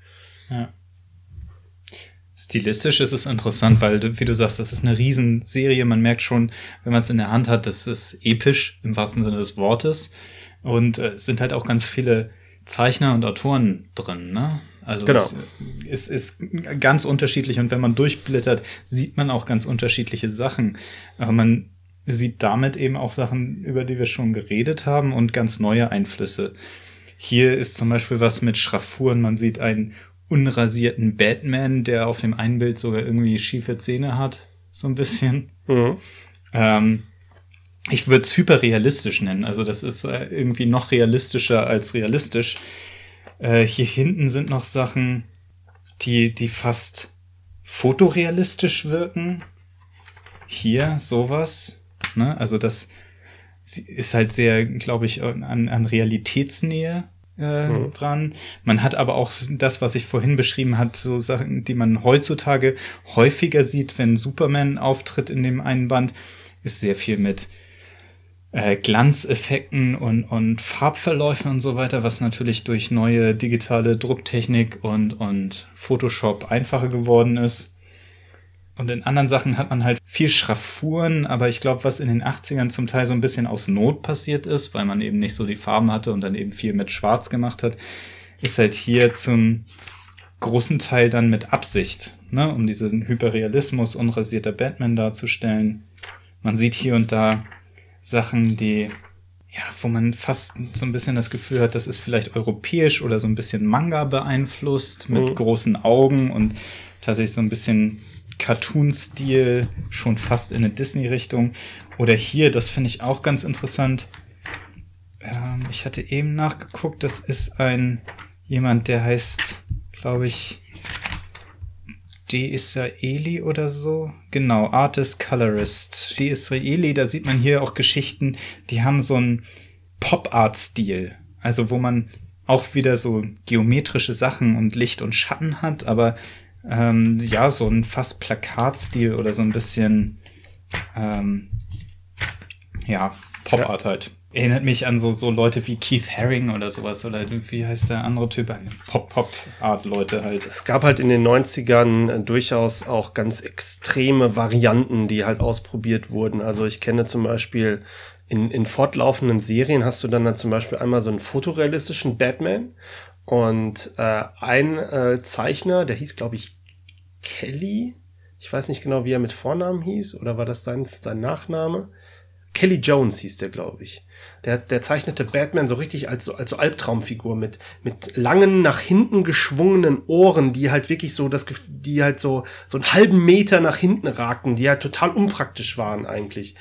Ja. Stilistisch ist es interessant, weil, wie du sagst, das ist eine Riesenserie. Man merkt schon, wenn man es in der Hand hat, das ist episch im wahrsten Sinne des Wortes. Und äh, es sind halt auch ganz viele Zeichner und Autoren drin, ne? Also genau. es ist ganz unterschiedlich und wenn man durchblättert, sieht man auch ganz unterschiedliche Sachen. Aber man sieht damit eben auch Sachen, über die wir schon geredet haben und ganz neue Einflüsse. Hier ist zum Beispiel was mit Schraffuren. Man sieht ein unrasierten Batman, der auf dem einen Bild sogar irgendwie schiefe Zähne hat, so ein bisschen. Mhm. Ähm, ich würde es hyperrealistisch nennen. Also das ist äh, irgendwie noch realistischer als realistisch. Äh, hier hinten sind noch Sachen, die, die fast fotorealistisch wirken. Hier sowas. Ne? Also das ist halt sehr, glaube ich, an, an Realitätsnähe äh, mhm. dran. Man hat aber auch das, was ich vorhin beschrieben hat, so Sachen, die man heutzutage häufiger sieht, wenn Superman auftritt in dem einen Band, ist sehr viel mit äh, Glanzeffekten und, und Farbverläufen und so weiter, was natürlich durch neue digitale Drucktechnik und, und Photoshop einfacher geworden ist. Und in anderen Sachen hat man halt viel Schraffuren, aber ich glaube, was in den 80ern zum Teil so ein bisschen aus Not passiert ist, weil man eben nicht so die Farben hatte und dann eben viel mit Schwarz gemacht hat, ist halt hier zum großen Teil dann mit Absicht, ne, um diesen Hyperrealismus unrasierter Batman darzustellen. Man sieht hier und da Sachen, die, ja, wo man fast so ein bisschen das Gefühl hat, das ist vielleicht europäisch oder so ein bisschen Manga beeinflusst mit mhm. großen Augen und tatsächlich so ein bisschen Cartoon-Stil, schon fast in eine Disney-Richtung. Oder hier, das finde ich auch ganz interessant. Ähm, ich hatte eben nachgeguckt, das ist ein jemand, der heißt, glaube ich, De Israeli oder so. Genau, Artist Colorist. De Israeli, da sieht man hier auch Geschichten, die haben so einen Pop-Art-Stil. Also wo man auch wieder so geometrische Sachen und Licht und Schatten hat, aber ähm, ja, so ein fast Plakatstil oder so ein bisschen ähm, ja, Pop-Art halt. Erinnert mich an so, so Leute wie Keith Haring oder sowas. Oder wie heißt der andere Typ? Pop-Pop-Art-Leute halt. Es gab halt in den 90ern äh, durchaus auch ganz extreme Varianten, die halt ausprobiert wurden. Also ich kenne zum Beispiel in, in fortlaufenden Serien hast du dann, dann zum Beispiel einmal so einen fotorealistischen Batman und äh, ein äh, Zeichner, der hieß, glaube ich, Kelly. Ich weiß nicht genau, wie er mit Vornamen hieß, oder war das sein, sein Nachname? Kelly Jones hieß der, glaube ich. Der, der zeichnete Batman so richtig als so, als so Albtraumfigur mit, mit langen, nach hinten geschwungenen Ohren, die halt wirklich so, das, die halt so, so einen halben Meter nach hinten ragten, die halt total unpraktisch waren eigentlich.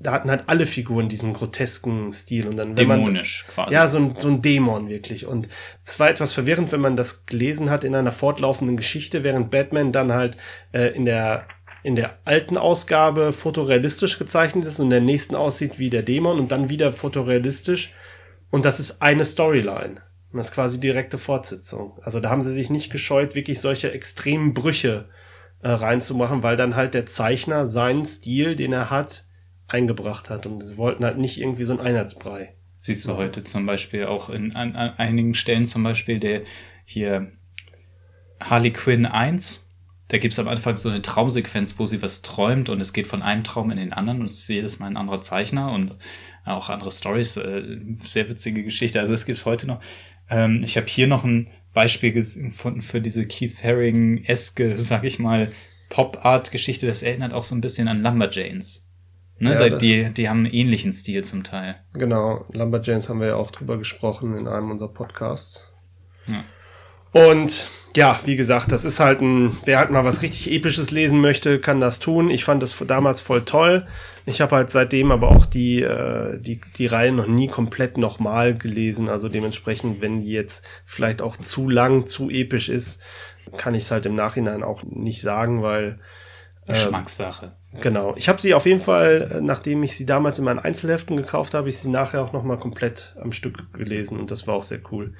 Da hatten halt alle Figuren diesen grotesken Stil und dann wenn Dämonisch man, quasi. Ja, so ein, so ein Dämon wirklich. Und es war etwas verwirrend, wenn man das gelesen hat in einer fortlaufenden Geschichte, während Batman dann halt äh, in der in der alten Ausgabe fotorealistisch gezeichnet ist und in der nächsten aussieht wie der Dämon und dann wieder fotorealistisch. Und das ist eine Storyline. Und das ist quasi direkte Fortsetzung. Also da haben sie sich nicht gescheut, wirklich solche extremen Brüche äh, reinzumachen, weil dann halt der Zeichner seinen Stil, den er hat, eingebracht hat. Und sie wollten halt nicht irgendwie so ein Einheitsbrei. Siehst du heute zum Beispiel auch in an, an einigen Stellen zum Beispiel der hier Harley Quinn 1 da gibt's am Anfang so eine Traumsequenz, wo sie was träumt und es geht von einem Traum in den anderen und es ist jedes Mal ein anderer Zeichner und auch andere Stories. Äh, sehr witzige Geschichte. Also es gibt's heute noch. Ähm, ich habe hier noch ein Beispiel gefunden für diese Keith Haring-eske, sag ich mal, Pop-Art-Geschichte. Das erinnert auch so ein bisschen an Lumberjanes. Ne? Ja, die, die haben einen ähnlichen Stil zum Teil. Genau, Lumberjanes haben wir ja auch drüber gesprochen in einem unserer Podcasts. Ja. Und ja, wie gesagt, das ist halt ein, wer halt mal was richtig Episches lesen möchte, kann das tun. Ich fand das damals voll toll. Ich habe halt seitdem aber auch die, äh, die, die Reihe noch nie komplett nochmal gelesen. Also dementsprechend, wenn die jetzt vielleicht auch zu lang, zu episch ist, kann ich es halt im Nachhinein auch nicht sagen, weil. Äh, Geschmackssache. Genau. Ich habe sie auf jeden Fall, äh, nachdem ich sie damals in meinen Einzelheften gekauft habe, ich sie nachher auch nochmal komplett am Stück gelesen und das war auch sehr cool.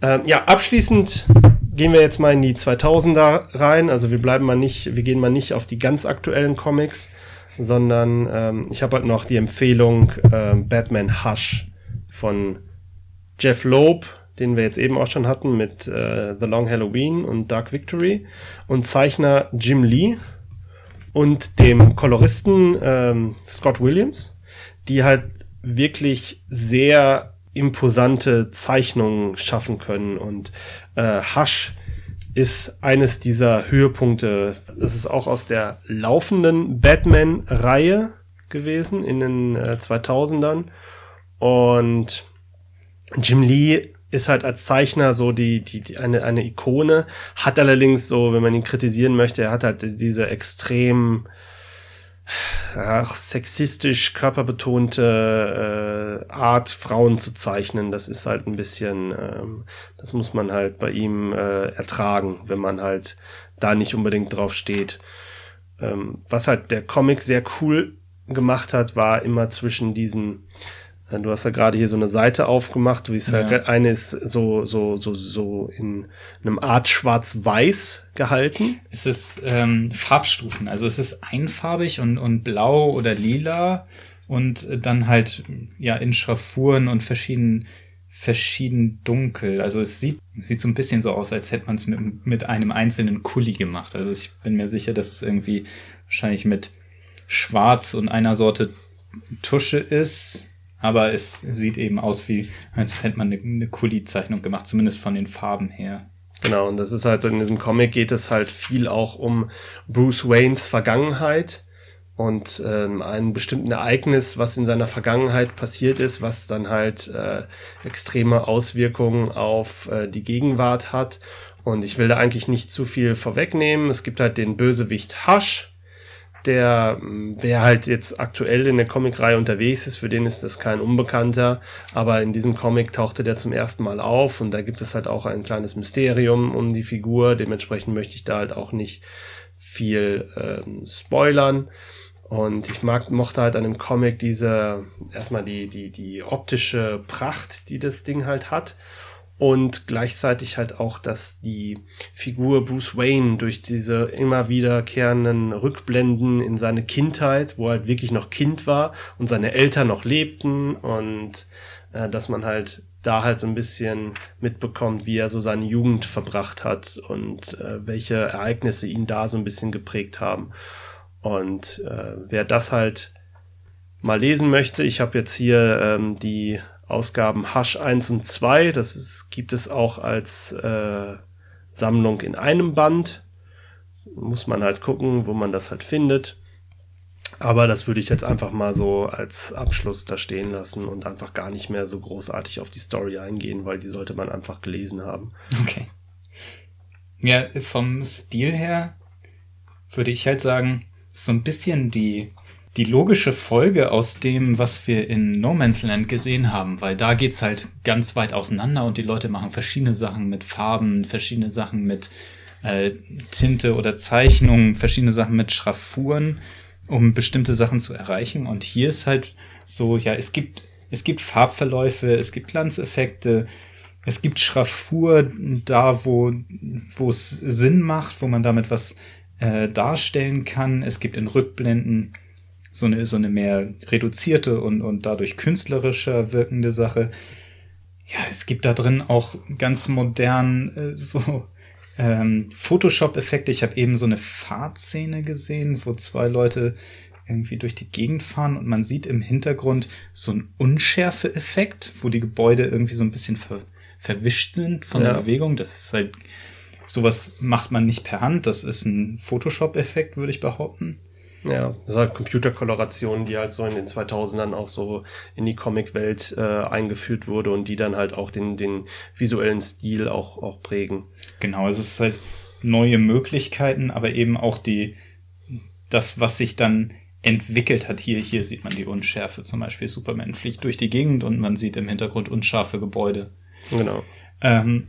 Ähm, ja, abschließend gehen wir jetzt mal in die 2000er rein. Also wir bleiben mal nicht, wir gehen mal nicht auf die ganz aktuellen Comics, sondern ähm, ich habe halt noch die Empfehlung äh, Batman Hush von Jeff Loeb, den wir jetzt eben auch schon hatten mit äh, The Long Halloween und Dark Victory und Zeichner Jim Lee und dem Koloristen ähm, Scott Williams, die halt wirklich sehr imposante Zeichnungen schaffen können. Und äh, Hush ist eines dieser Höhepunkte. Das ist auch aus der laufenden Batman-Reihe gewesen in den äh, 2000ern. Und Jim Lee ist halt als Zeichner so die, die, die eine, eine Ikone, hat allerdings so, wenn man ihn kritisieren möchte, er hat halt diese extrem ach, sexistisch körperbetonte äh, Art, Frauen zu zeichnen, das ist halt ein bisschen, ähm, das muss man halt bei ihm äh, ertragen, wenn man halt da nicht unbedingt drauf steht. Ähm, was halt der Comic sehr cool gemacht hat, war immer zwischen diesen Du hast ja gerade hier so eine Seite aufgemacht, wie es ja. halt eine ist so, so, so, so in einem Art Schwarz-Weiß gehalten. Es ist ähm, Farbstufen, also es ist einfarbig und, und blau oder lila und dann halt ja in Schraffuren und verschieden, verschieden dunkel. Also es sieht, es sieht so ein bisschen so aus, als hätte man es mit, mit einem einzelnen Kuli gemacht. Also ich bin mir sicher, dass es irgendwie wahrscheinlich mit Schwarz und einer Sorte Tusche ist aber es sieht eben aus wie, als hätte man eine, eine Kuli-Zeichnung gemacht, zumindest von den Farben her. Genau, und das ist halt so, in diesem Comic geht es halt viel auch um Bruce Waynes Vergangenheit und ähm, einem bestimmten Ereignis, was in seiner Vergangenheit passiert ist, was dann halt äh, extreme Auswirkungen auf äh, die Gegenwart hat. Und ich will da eigentlich nicht zu viel vorwegnehmen. Es gibt halt den Bösewicht Hush, der, wer halt jetzt aktuell in der Comicreihe unterwegs ist, für den ist das kein Unbekannter, aber in diesem Comic tauchte der zum ersten Mal auf und da gibt es halt auch ein kleines Mysterium um die Figur, dementsprechend möchte ich da halt auch nicht viel ähm, spoilern. Und ich mag, mochte halt an dem Comic diese, erstmal die, die, die optische Pracht, die das Ding halt hat und gleichzeitig halt auch, dass die Figur Bruce Wayne durch diese immer wiederkehrenden Rückblenden in seine Kindheit, wo er halt wirklich noch Kind war und seine Eltern noch lebten und äh, dass man halt da halt so ein bisschen mitbekommt, wie er so seine Jugend verbracht hat und äh, welche Ereignisse ihn da so ein bisschen geprägt haben. Und äh, wer das halt mal lesen möchte, ich habe jetzt hier ähm, die Ausgaben Hush 1 und 2. Das ist, gibt es auch als äh, Sammlung in einem Band. Muss man halt gucken, wo man das halt findet. Aber das würde ich jetzt einfach mal so als Abschluss da stehen lassen und einfach gar nicht mehr so großartig auf die Story eingehen, weil die sollte man einfach gelesen haben. Okay. Ja, vom Stil her würde ich halt sagen, so ein bisschen die die logische Folge aus dem, was wir in No Man's Land gesehen haben, weil da geht's halt ganz weit auseinander und die Leute machen verschiedene Sachen mit Farben, verschiedene Sachen mit äh, Tinte oder Zeichnungen, verschiedene Sachen mit Schraffuren, um bestimmte Sachen zu erreichen. Und hier ist halt so, ja, es gibt, es gibt Farbverläufe, es gibt Glanzeffekte, es gibt Schraffur da, wo, wo es Sinn macht, wo man damit was äh, darstellen kann. Es gibt in Rückblenden so eine, so eine mehr reduzierte und, und dadurch künstlerischer wirkende Sache. Ja, es gibt da drin auch ganz modern äh, so ähm, Photoshop-Effekte. Ich habe eben so eine Fahrtszene gesehen, wo zwei Leute irgendwie durch die Gegend fahren und man sieht im Hintergrund so einen Unschärfe-Effekt, wo die Gebäude irgendwie so ein bisschen ver verwischt sind von ja. der Bewegung. Das ist halt, sowas macht man nicht per Hand. Das ist ein Photoshop-Effekt, würde ich behaupten. Ja, das ist halt Computerkoloration, die halt so in den 2000ern auch so in die Comicwelt äh, eingeführt wurde und die dann halt auch den, den visuellen Stil auch, auch prägen. Genau, es ist halt neue Möglichkeiten, aber eben auch die, das, was sich dann entwickelt hat. Hier, hier sieht man die Unschärfe zum Beispiel. Superman fliegt durch die Gegend und man sieht im Hintergrund unscharfe Gebäude. Genau. Ähm,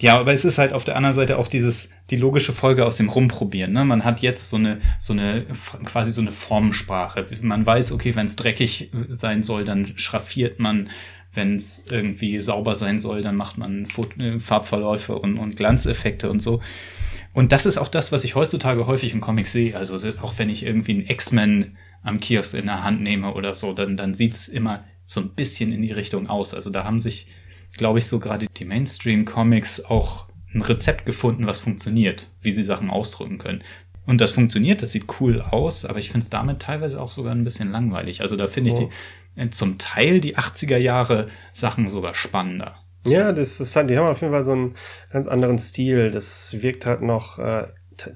ja, aber es ist halt auf der anderen Seite auch dieses, die logische Folge aus dem Rumprobieren. Ne? Man hat jetzt so eine, so eine, quasi so eine Formensprache. Man weiß, okay, wenn es dreckig sein soll, dann schraffiert man. Wenn es irgendwie sauber sein soll, dann macht man äh, Farbverläufe und, und Glanzeffekte und so. Und das ist auch das, was ich heutzutage häufig in Comics sehe. Also auch wenn ich irgendwie einen X-Men am Kiosk in der Hand nehme oder so, dann, dann sieht's immer so ein bisschen in die Richtung aus. Also da haben sich glaube ich, so gerade die Mainstream-Comics auch ein Rezept gefunden, was funktioniert, wie sie Sachen ausdrücken können. Und das funktioniert, das sieht cool aus, aber ich finde es damit teilweise auch sogar ein bisschen langweilig. Also da finde ich oh. die äh, zum Teil die 80er Jahre Sachen sogar spannender. Ja, das ist halt, die haben auf jeden Fall so einen ganz anderen Stil. Das wirkt halt noch äh,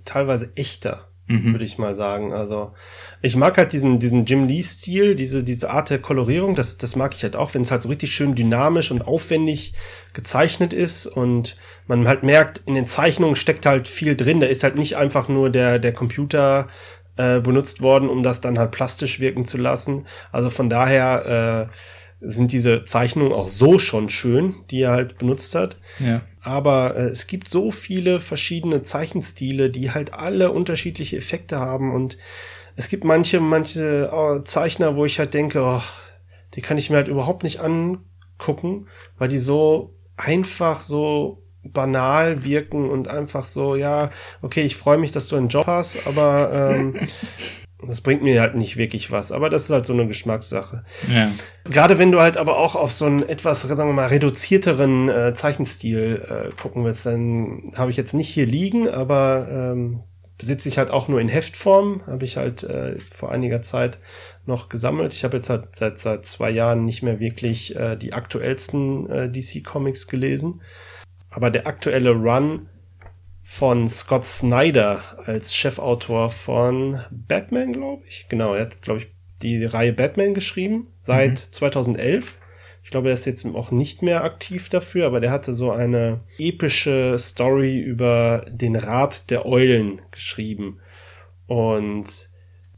teilweise echter mhm. würde ich mal sagen. Also ich mag halt diesen, diesen Jim Lee-Stil, diese, diese Art der Kolorierung, das, das mag ich halt auch, wenn es halt so richtig schön dynamisch und aufwendig gezeichnet ist und man halt merkt, in den Zeichnungen steckt halt viel drin. Da ist halt nicht einfach nur der, der Computer äh, benutzt worden, um das dann halt plastisch wirken zu lassen. Also von daher äh, sind diese Zeichnungen auch so schon schön, die er halt benutzt hat. Ja. Aber äh, es gibt so viele verschiedene Zeichenstile, die halt alle unterschiedliche Effekte haben und es gibt manche, manche oh, Zeichner, wo ich halt denke, oh, die kann ich mir halt überhaupt nicht angucken, weil die so einfach so banal wirken und einfach so, ja, okay, ich freue mich, dass du einen Job hast, aber ähm, das bringt mir halt nicht wirklich was. Aber das ist halt so eine Geschmackssache. Ja. Gerade wenn du halt aber auch auf so einen etwas, sagen wir mal, reduzierteren äh, Zeichenstil äh, gucken willst, dann habe ich jetzt nicht hier liegen, aber ähm, besitze ich halt auch nur in Heftform. Habe ich halt äh, vor einiger Zeit noch gesammelt. Ich habe jetzt halt seit, seit zwei Jahren nicht mehr wirklich äh, die aktuellsten äh, DC-Comics gelesen. Aber der aktuelle Run von Scott Snyder als Chefautor von Batman, glaube ich. Genau, er hat, glaube ich, die Reihe Batman geschrieben seit mhm. 2011. Ich glaube, er ist jetzt auch nicht mehr aktiv dafür, aber der hatte so eine epische Story über den Rat der Eulen geschrieben. Und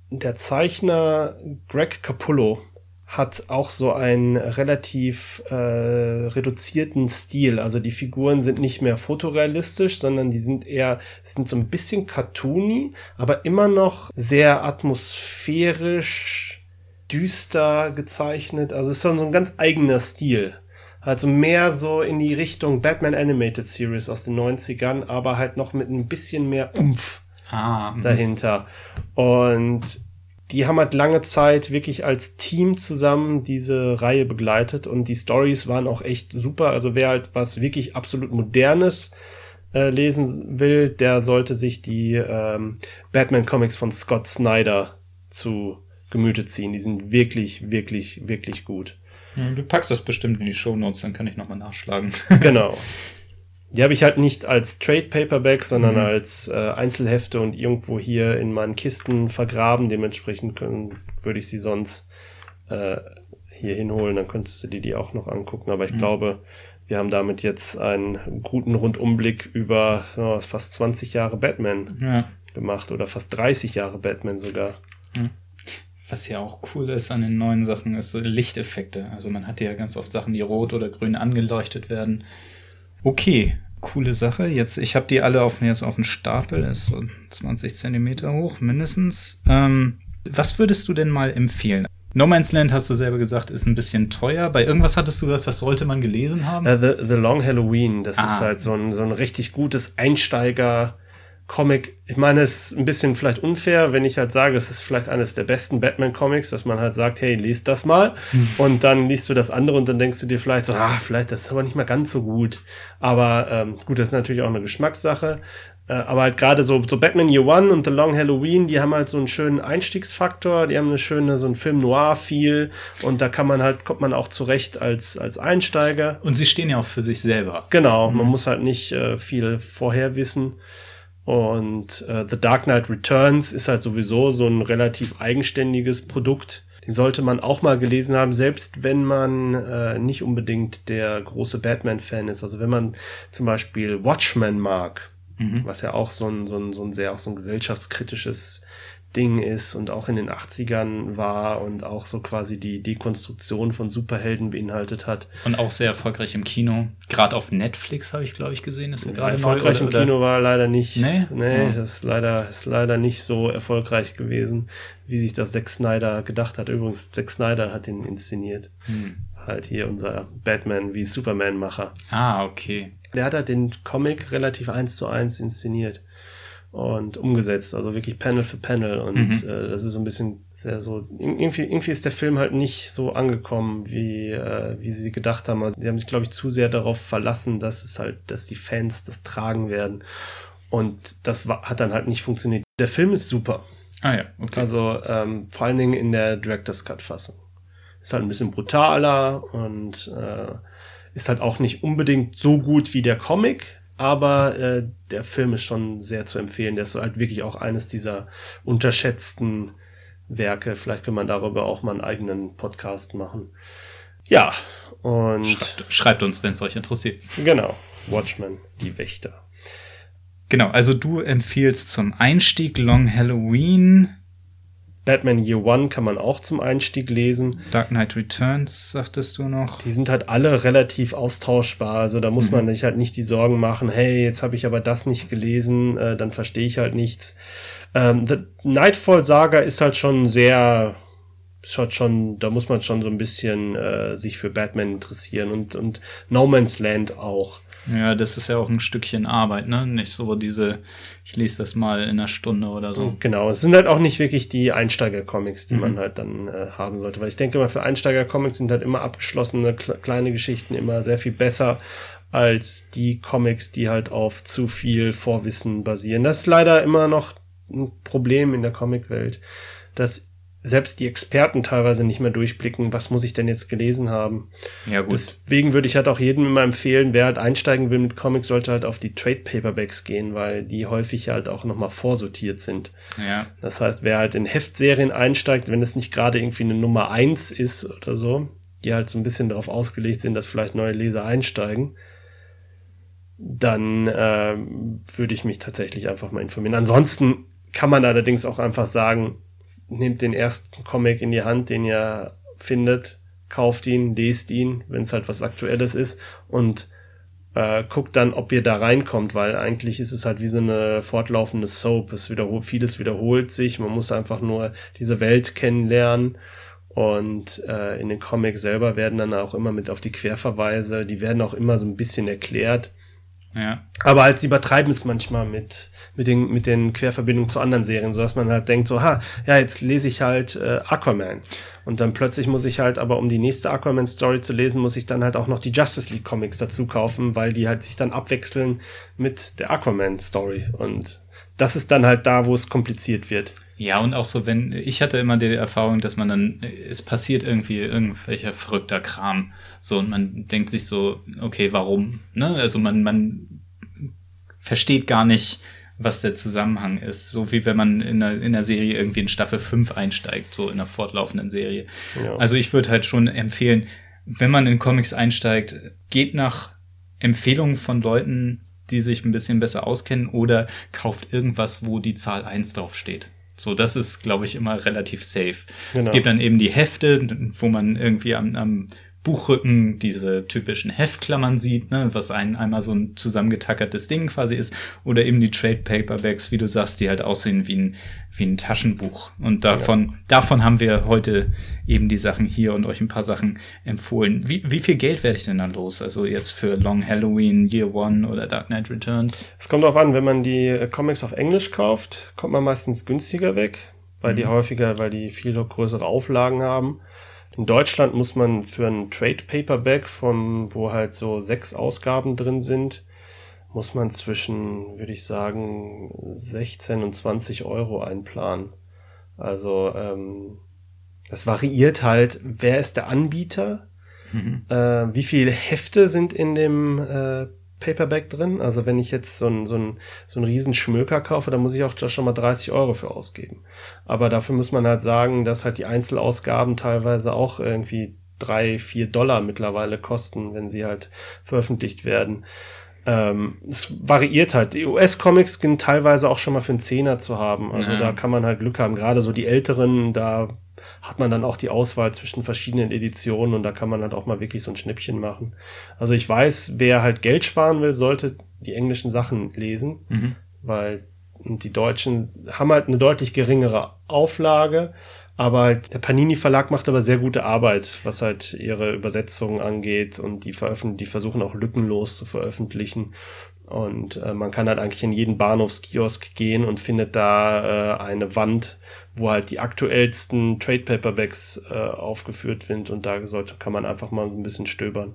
der Zeichner Greg Capullo hat auch so einen relativ äh, reduzierten Stil. Also die Figuren sind nicht mehr fotorealistisch, sondern die sind eher, sind so ein bisschen cartoony, aber immer noch sehr atmosphärisch, düster gezeichnet. Also es ist so ein ganz eigener Stil. Also mehr so in die Richtung Batman Animated Series aus den 90ern, aber halt noch mit ein bisschen mehr Umf ah, mhm. dahinter. Und die haben halt lange Zeit wirklich als Team zusammen diese Reihe begleitet und die Stories waren auch echt super. Also wer halt was wirklich absolut modernes äh, lesen will, der sollte sich die ähm, Batman Comics von Scott Snyder zu Gemüte ziehen. Die sind wirklich, wirklich, wirklich gut. Du packst das bestimmt in die Show Notes, dann kann ich nochmal nachschlagen. genau. Die habe ich halt nicht als Trade Paperback, sondern mhm. als äh, Einzelhefte und irgendwo hier in meinen Kisten vergraben. Dementsprechend können, würde ich sie sonst äh, hier hinholen, dann könntest du dir die auch noch angucken. Aber ich mhm. glaube, wir haben damit jetzt einen guten Rundumblick über oh, fast 20 Jahre Batman ja. gemacht oder fast 30 Jahre Batman sogar. Mhm. Was ja auch cool ist an den neuen Sachen, ist so Lichteffekte. Also man hat ja ganz oft Sachen, die rot oder grün angeleuchtet werden. Okay, coole Sache. Jetzt, ich habe die alle auf, jetzt auf dem Stapel, ist so 20 Zentimeter hoch, mindestens. Ähm, was würdest du denn mal empfehlen? No Man's Land, hast du selber gesagt, ist ein bisschen teuer. Bei irgendwas hattest du das, das sollte man gelesen haben? Uh, the, the Long Halloween, das ah. ist halt so ein, so ein richtig gutes Einsteiger- Comic, ich meine, es ist ein bisschen vielleicht unfair, wenn ich halt sage, es ist vielleicht eines der besten Batman-Comics, dass man halt sagt, hey, liest das mal. Hm. Und dann liest du das andere und dann denkst du dir vielleicht so, ah, vielleicht das ist aber nicht mal ganz so gut. Aber ähm, gut, das ist natürlich auch eine Geschmackssache. Äh, aber halt gerade so, so Batman Year One und The Long Halloween, die haben halt so einen schönen Einstiegsfaktor, die haben eine schöne, so ein Film Noir-Feel und da kann man halt, kommt man auch zurecht als, als Einsteiger. Und sie stehen ja auch für sich selber. Genau, mhm. man muss halt nicht äh, viel vorher wissen. Und äh, The Dark Knight Returns ist halt sowieso so ein relativ eigenständiges Produkt. Den sollte man auch mal gelesen haben, selbst wenn man äh, nicht unbedingt der große Batman-Fan ist. Also wenn man zum Beispiel Watchmen mag, mhm. was ja auch so ein, so ein, so ein sehr auch so ein gesellschaftskritisches Ding ist und auch in den 80ern war und auch so quasi die Dekonstruktion von Superhelden beinhaltet hat. Und auch sehr erfolgreich im Kino. Gerade auf Netflix habe ich, glaube ich, gesehen. Ist ja, gerade erfolgreich neu, oder, im Kino war leider nicht. Nee, nee oh. das ist leider, ist leider nicht so erfolgreich gewesen, wie sich das Zack Snyder gedacht hat. Übrigens, Zack Snyder hat ihn inszeniert. Hm. Halt hier unser Batman wie Superman-Macher. Ah, okay. Der hat halt den Comic relativ eins zu eins inszeniert und umgesetzt, also wirklich Panel für Panel und mhm. äh, das ist so ein bisschen sehr so irgendwie irgendwie ist der Film halt nicht so angekommen, wie äh, wie sie gedacht haben. Also, sie haben sich glaube ich zu sehr darauf verlassen, dass es halt, dass die Fans das tragen werden und das war, hat dann halt nicht funktioniert. Der Film ist super. Ah ja, okay. Also ähm, vor allen Dingen in der Director's Cut Fassung. Ist halt ein bisschen brutaler und äh, ist halt auch nicht unbedingt so gut wie der Comic, aber äh, der Film ist schon sehr zu empfehlen. Der ist halt wirklich auch eines dieser unterschätzten Werke. Vielleicht kann man darüber auch mal einen eigenen Podcast machen. Ja, und. Schreibt, schreibt uns, wenn es euch interessiert. Genau. Watchmen, die Wächter. Genau, also du empfiehlst zum Einstieg Long Halloween, Batman Year One kann man auch zum Einstieg lesen. Dark Knight Returns, sagtest du noch. Die sind halt alle relativ austauschbar. Also da muss mhm. man sich halt nicht die Sorgen machen, hey, jetzt habe ich aber das nicht gelesen, äh, dann verstehe ich halt nichts. Ähm, The Nightfall Saga ist halt schon sehr schaut schon, da muss man schon so ein bisschen äh, sich für Batman interessieren und, und No Man's Land auch. Ja, das ist ja auch ein Stückchen Arbeit, ne? Nicht so diese, ich lese das mal in einer Stunde oder so. Genau, es sind halt auch nicht wirklich die Einsteiger-Comics, die mhm. man halt dann äh, haben sollte. Weil ich denke mal, für Einsteiger-Comics sind halt immer abgeschlossene kleine Geschichten immer sehr viel besser als die Comics, die halt auf zu viel Vorwissen basieren. Das ist leider immer noch ein Problem in der Comicwelt, dass selbst die Experten teilweise nicht mehr durchblicken, was muss ich denn jetzt gelesen haben. Ja, gut. Deswegen würde ich halt auch jedem immer empfehlen, wer halt einsteigen will mit Comics, sollte halt auf die Trade Paperbacks gehen, weil die häufig halt auch nochmal vorsortiert sind. Ja. Das heißt, wer halt in Heftserien einsteigt, wenn es nicht gerade irgendwie eine Nummer eins ist oder so, die halt so ein bisschen darauf ausgelegt sind, dass vielleicht neue Leser einsteigen, dann äh, würde ich mich tatsächlich einfach mal informieren. Ansonsten kann man allerdings auch einfach sagen, nehmt den ersten Comic in die Hand, den ihr findet, kauft ihn, lest ihn, wenn es halt was Aktuelles ist und äh, guckt dann, ob ihr da reinkommt, weil eigentlich ist es halt wie so eine fortlaufende Soap. Es wiederholt, vieles wiederholt sich, man muss einfach nur diese Welt kennenlernen und äh, in den Comics selber werden dann auch immer mit auf die Querverweise, die werden auch immer so ein bisschen erklärt. Ja. Aber halt, sie übertreiben es manchmal mit, mit den, mit den Querverbindungen zu anderen Serien, so dass man halt denkt, so, ha, ja, jetzt lese ich halt äh, Aquaman. Und dann plötzlich muss ich halt, aber um die nächste Aquaman-Story zu lesen, muss ich dann halt auch noch die Justice League Comics dazu kaufen, weil die halt sich dann abwechseln mit der Aquaman-Story. Und das ist dann halt da, wo es kompliziert wird. Ja, und auch so, wenn, ich hatte immer die Erfahrung, dass man dann, es passiert irgendwie irgendwelcher verrückter Kram. So, und man denkt sich so, okay, warum? Ne? Also man, man versteht gar nicht, was der Zusammenhang ist. So wie wenn man in der, in der Serie irgendwie in Staffel 5 einsteigt, so in einer fortlaufenden Serie. Ja. Also ich würde halt schon empfehlen, wenn man in Comics einsteigt, geht nach Empfehlungen von Leuten, die sich ein bisschen besser auskennen oder kauft irgendwas, wo die Zahl 1 draufsteht. So, das ist, glaube ich, immer relativ safe. Genau. Es gibt dann eben die Hefte, wo man irgendwie am, am Buchrücken diese typischen Heftklammern sieht, ne, was ein, einmal so ein zusammengetackertes Ding quasi ist, oder eben die Trade Paperbacks, wie du sagst, die halt aussehen wie ein, wie ein Taschenbuch. Und davon, ja. davon haben wir heute eben die Sachen hier und euch ein paar Sachen empfohlen. Wie, wie viel Geld werde ich denn dann los? Also jetzt für Long Halloween, Year One oder Dark Knight Returns? Es kommt darauf an, wenn man die äh, Comics auf Englisch kauft, kommt man meistens günstiger weg, weil mhm. die häufiger, weil die viel größere Auflagen haben. In Deutschland muss man für ein Trade Paperback, von, wo halt so sechs Ausgaben drin sind, muss man zwischen, würde ich sagen, 16 und 20 Euro einplanen. Also ähm, das variiert halt, wer ist der Anbieter, mhm. äh, wie viele Hefte sind in dem äh, Paperback drin. Also wenn ich jetzt so ein, so ein, so ein riesen Schmöker kaufe, dann muss ich auch schon mal 30 Euro für ausgeben. Aber dafür muss man halt sagen, dass halt die Einzelausgaben teilweise auch irgendwie drei, vier Dollar mittlerweile kosten, wenn sie halt veröffentlicht werden. Ähm, es variiert halt. Die US-Comics sind teilweise auch schon mal für einen Zehner zu haben. Also ja. da kann man halt Glück haben. Gerade so die älteren, da hat man dann auch die Auswahl zwischen verschiedenen Editionen und da kann man halt auch mal wirklich so ein Schnäppchen machen. Also ich weiß, wer halt Geld sparen will, sollte die englischen Sachen lesen, mhm. weil die Deutschen haben halt eine deutlich geringere Auflage, aber halt der Panini Verlag macht aber sehr gute Arbeit, was halt ihre Übersetzungen angeht und die veröffentlichen, die versuchen auch lückenlos zu veröffentlichen. Und äh, man kann halt eigentlich in jeden Bahnhofskiosk gehen und findet da äh, eine Wand, wo halt die aktuellsten Trade Paperbacks äh, aufgeführt sind und da sollte, kann man einfach mal ein bisschen stöbern.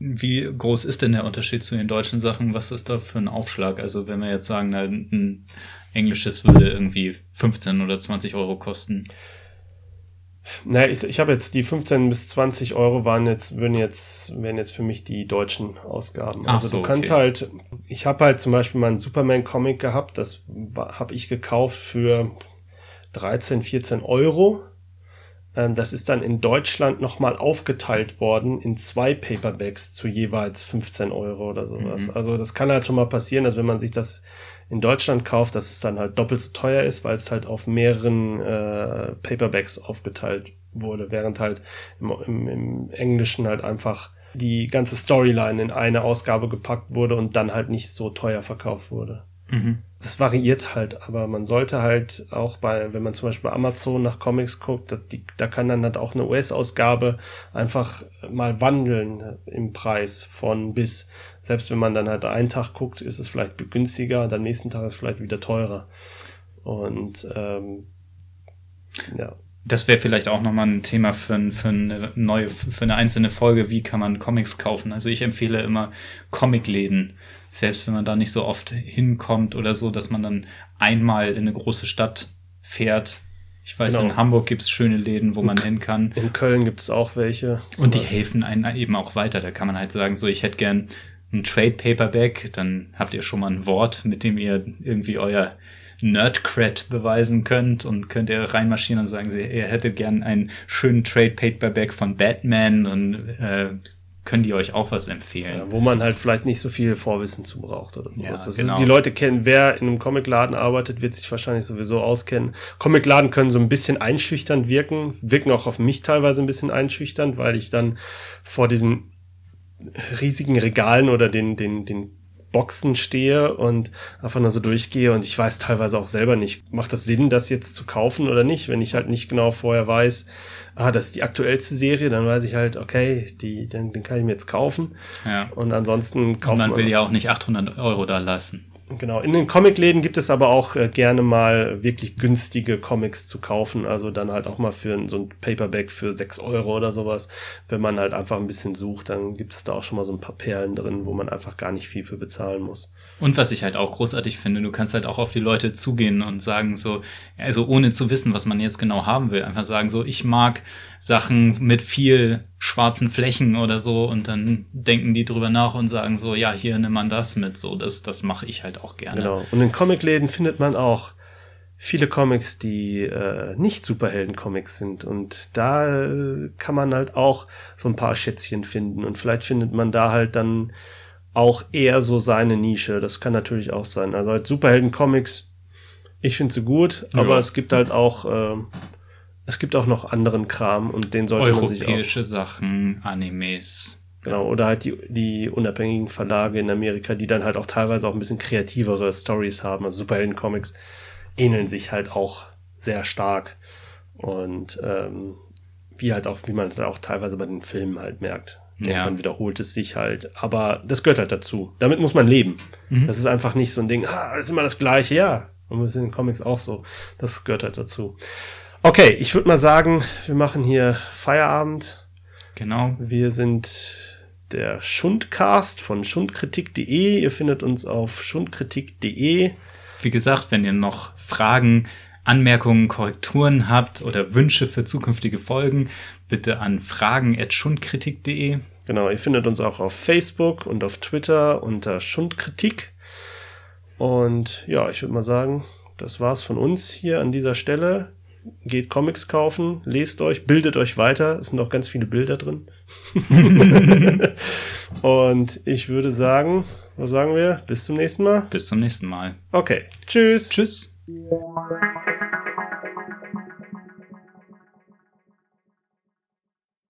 Wie groß ist denn der Unterschied zu den deutschen Sachen? Was ist da für ein Aufschlag? Also wenn wir jetzt sagen, ein englisches würde irgendwie 15 oder 20 Euro kosten. Naja, ich, ich habe jetzt die 15 bis 20 Euro waren jetzt, würden jetzt, wären jetzt für mich die deutschen Ausgaben. Ach also so, du kannst okay. halt, ich habe halt zum Beispiel mal einen Superman-Comic gehabt, das habe ich gekauft für 13, 14 Euro. Ähm, das ist dann in Deutschland nochmal aufgeteilt worden in zwei Paperbacks zu jeweils 15 Euro oder sowas. Mhm. Also das kann halt schon mal passieren, dass wenn man sich das in Deutschland kauft, dass es dann halt doppelt so teuer ist, weil es halt auf mehreren äh, Paperbacks aufgeteilt wurde, während halt im, im, im Englischen halt einfach die ganze Storyline in eine Ausgabe gepackt wurde und dann halt nicht so teuer verkauft wurde. Mhm. Das variiert halt, aber man sollte halt auch bei, wenn man zum Beispiel bei Amazon nach Comics guckt, dass die, da kann dann halt auch eine US-Ausgabe einfach mal wandeln im Preis von bis. Selbst wenn man dann halt einen Tag guckt, ist es vielleicht günstiger und am nächsten Tag ist es vielleicht wieder teurer. Und ähm, ja. Das wäre vielleicht auch nochmal ein Thema für, für eine neue, für eine einzelne Folge, wie kann man Comics kaufen. Also ich empfehle immer Comicläden selbst wenn man da nicht so oft hinkommt oder so, dass man dann einmal in eine große Stadt fährt. Ich weiß, genau. in Hamburg gibt es schöne Läden, wo in man hin kann. In Köln gibt es auch welche. Und die Beispiel. helfen einen eben auch weiter. Da kann man halt sagen, so, ich hätte gern ein Trade Paperback, dann habt ihr schon mal ein Wort, mit dem ihr irgendwie euer Nerdcred beweisen könnt und könnt ihr reinmarschieren und sagen, ihr hättet gern einen schönen Trade Paperback von Batman und äh, können die euch auch was empfehlen. Ja, wo man halt vielleicht nicht so viel Vorwissen zu braucht oder sowas. Ja, genau. die Leute kennen, wer in einem Comicladen arbeitet, wird sich wahrscheinlich sowieso auskennen. Comicladen können so ein bisschen einschüchternd wirken, wirken auch auf mich teilweise ein bisschen einschüchternd, weil ich dann vor diesen riesigen Regalen oder den, den, den Boxen stehe und einfach nur so durchgehe und ich weiß teilweise auch selber nicht, macht das Sinn, das jetzt zu kaufen oder nicht, wenn ich halt nicht genau vorher weiß, ah, das ist die aktuellste Serie, dann weiß ich halt, okay, die, den, den kann ich mir jetzt kaufen. Ja. Und ansonsten kaufen. Und man will ja auch nicht 800 Euro da lassen. Genau. In den Comicläden gibt es aber auch äh, gerne mal wirklich günstige Comics zu kaufen. Also dann halt auch mal für so ein Paperback für 6 Euro oder sowas. Wenn man halt einfach ein bisschen sucht, dann gibt es da auch schon mal so ein paar Perlen drin, wo man einfach gar nicht viel für bezahlen muss. Und was ich halt auch großartig finde, du kannst halt auch auf die Leute zugehen und sagen so, also ohne zu wissen, was man jetzt genau haben will, einfach sagen so, ich mag Sachen mit viel schwarzen Flächen oder so und dann denken die drüber nach und sagen so, ja, hier nimm man das mit, so, das, das mache ich halt auch gerne. Genau. Und in Comicläden findet man auch viele Comics, die äh, nicht Superhelden-Comics sind. Und da äh, kann man halt auch so ein paar Schätzchen finden. Und vielleicht findet man da halt dann auch eher so seine Nische. Das kann natürlich auch sein. Also halt Superhelden-Comics, ich finde sie gut, ja. aber es gibt halt auch, äh, es gibt auch noch anderen Kram und den sollte man sich auch. Europäische Sachen, Animes. Genau, oder halt die, die unabhängigen Verlage in Amerika, die dann halt auch teilweise auch ein bisschen kreativere Stories haben. Also Superhelden-Comics ähneln sich halt auch sehr stark. Und ähm, wie halt auch, wie man es auch teilweise bei den Filmen halt merkt. Irgendwann ja. wiederholt es sich halt. Aber das gehört halt dazu. Damit muss man leben. Mhm. Das ist einfach nicht so ein Ding, ah, das ist immer das Gleiche. Ja, und das ist in den Comics auch so. Das gehört halt dazu. Okay, ich würde mal sagen, wir machen hier Feierabend. Genau. Wir sind der Schundcast von schundkritik.de. Ihr findet uns auf schundkritik.de. Wie gesagt, wenn ihr noch Fragen, Anmerkungen, Korrekturen habt oder Wünsche für zukünftige Folgen, bitte an fragen.schundkritik.de. Genau, ihr findet uns auch auf Facebook und auf Twitter unter Schundkritik. Und ja, ich würde mal sagen, das war's von uns hier an dieser Stelle. Geht Comics kaufen, lest euch, bildet euch weiter. Es sind auch ganz viele Bilder drin. und ich würde sagen, was sagen wir? Bis zum nächsten Mal. Bis zum nächsten Mal. Okay. Tschüss. Tschüss.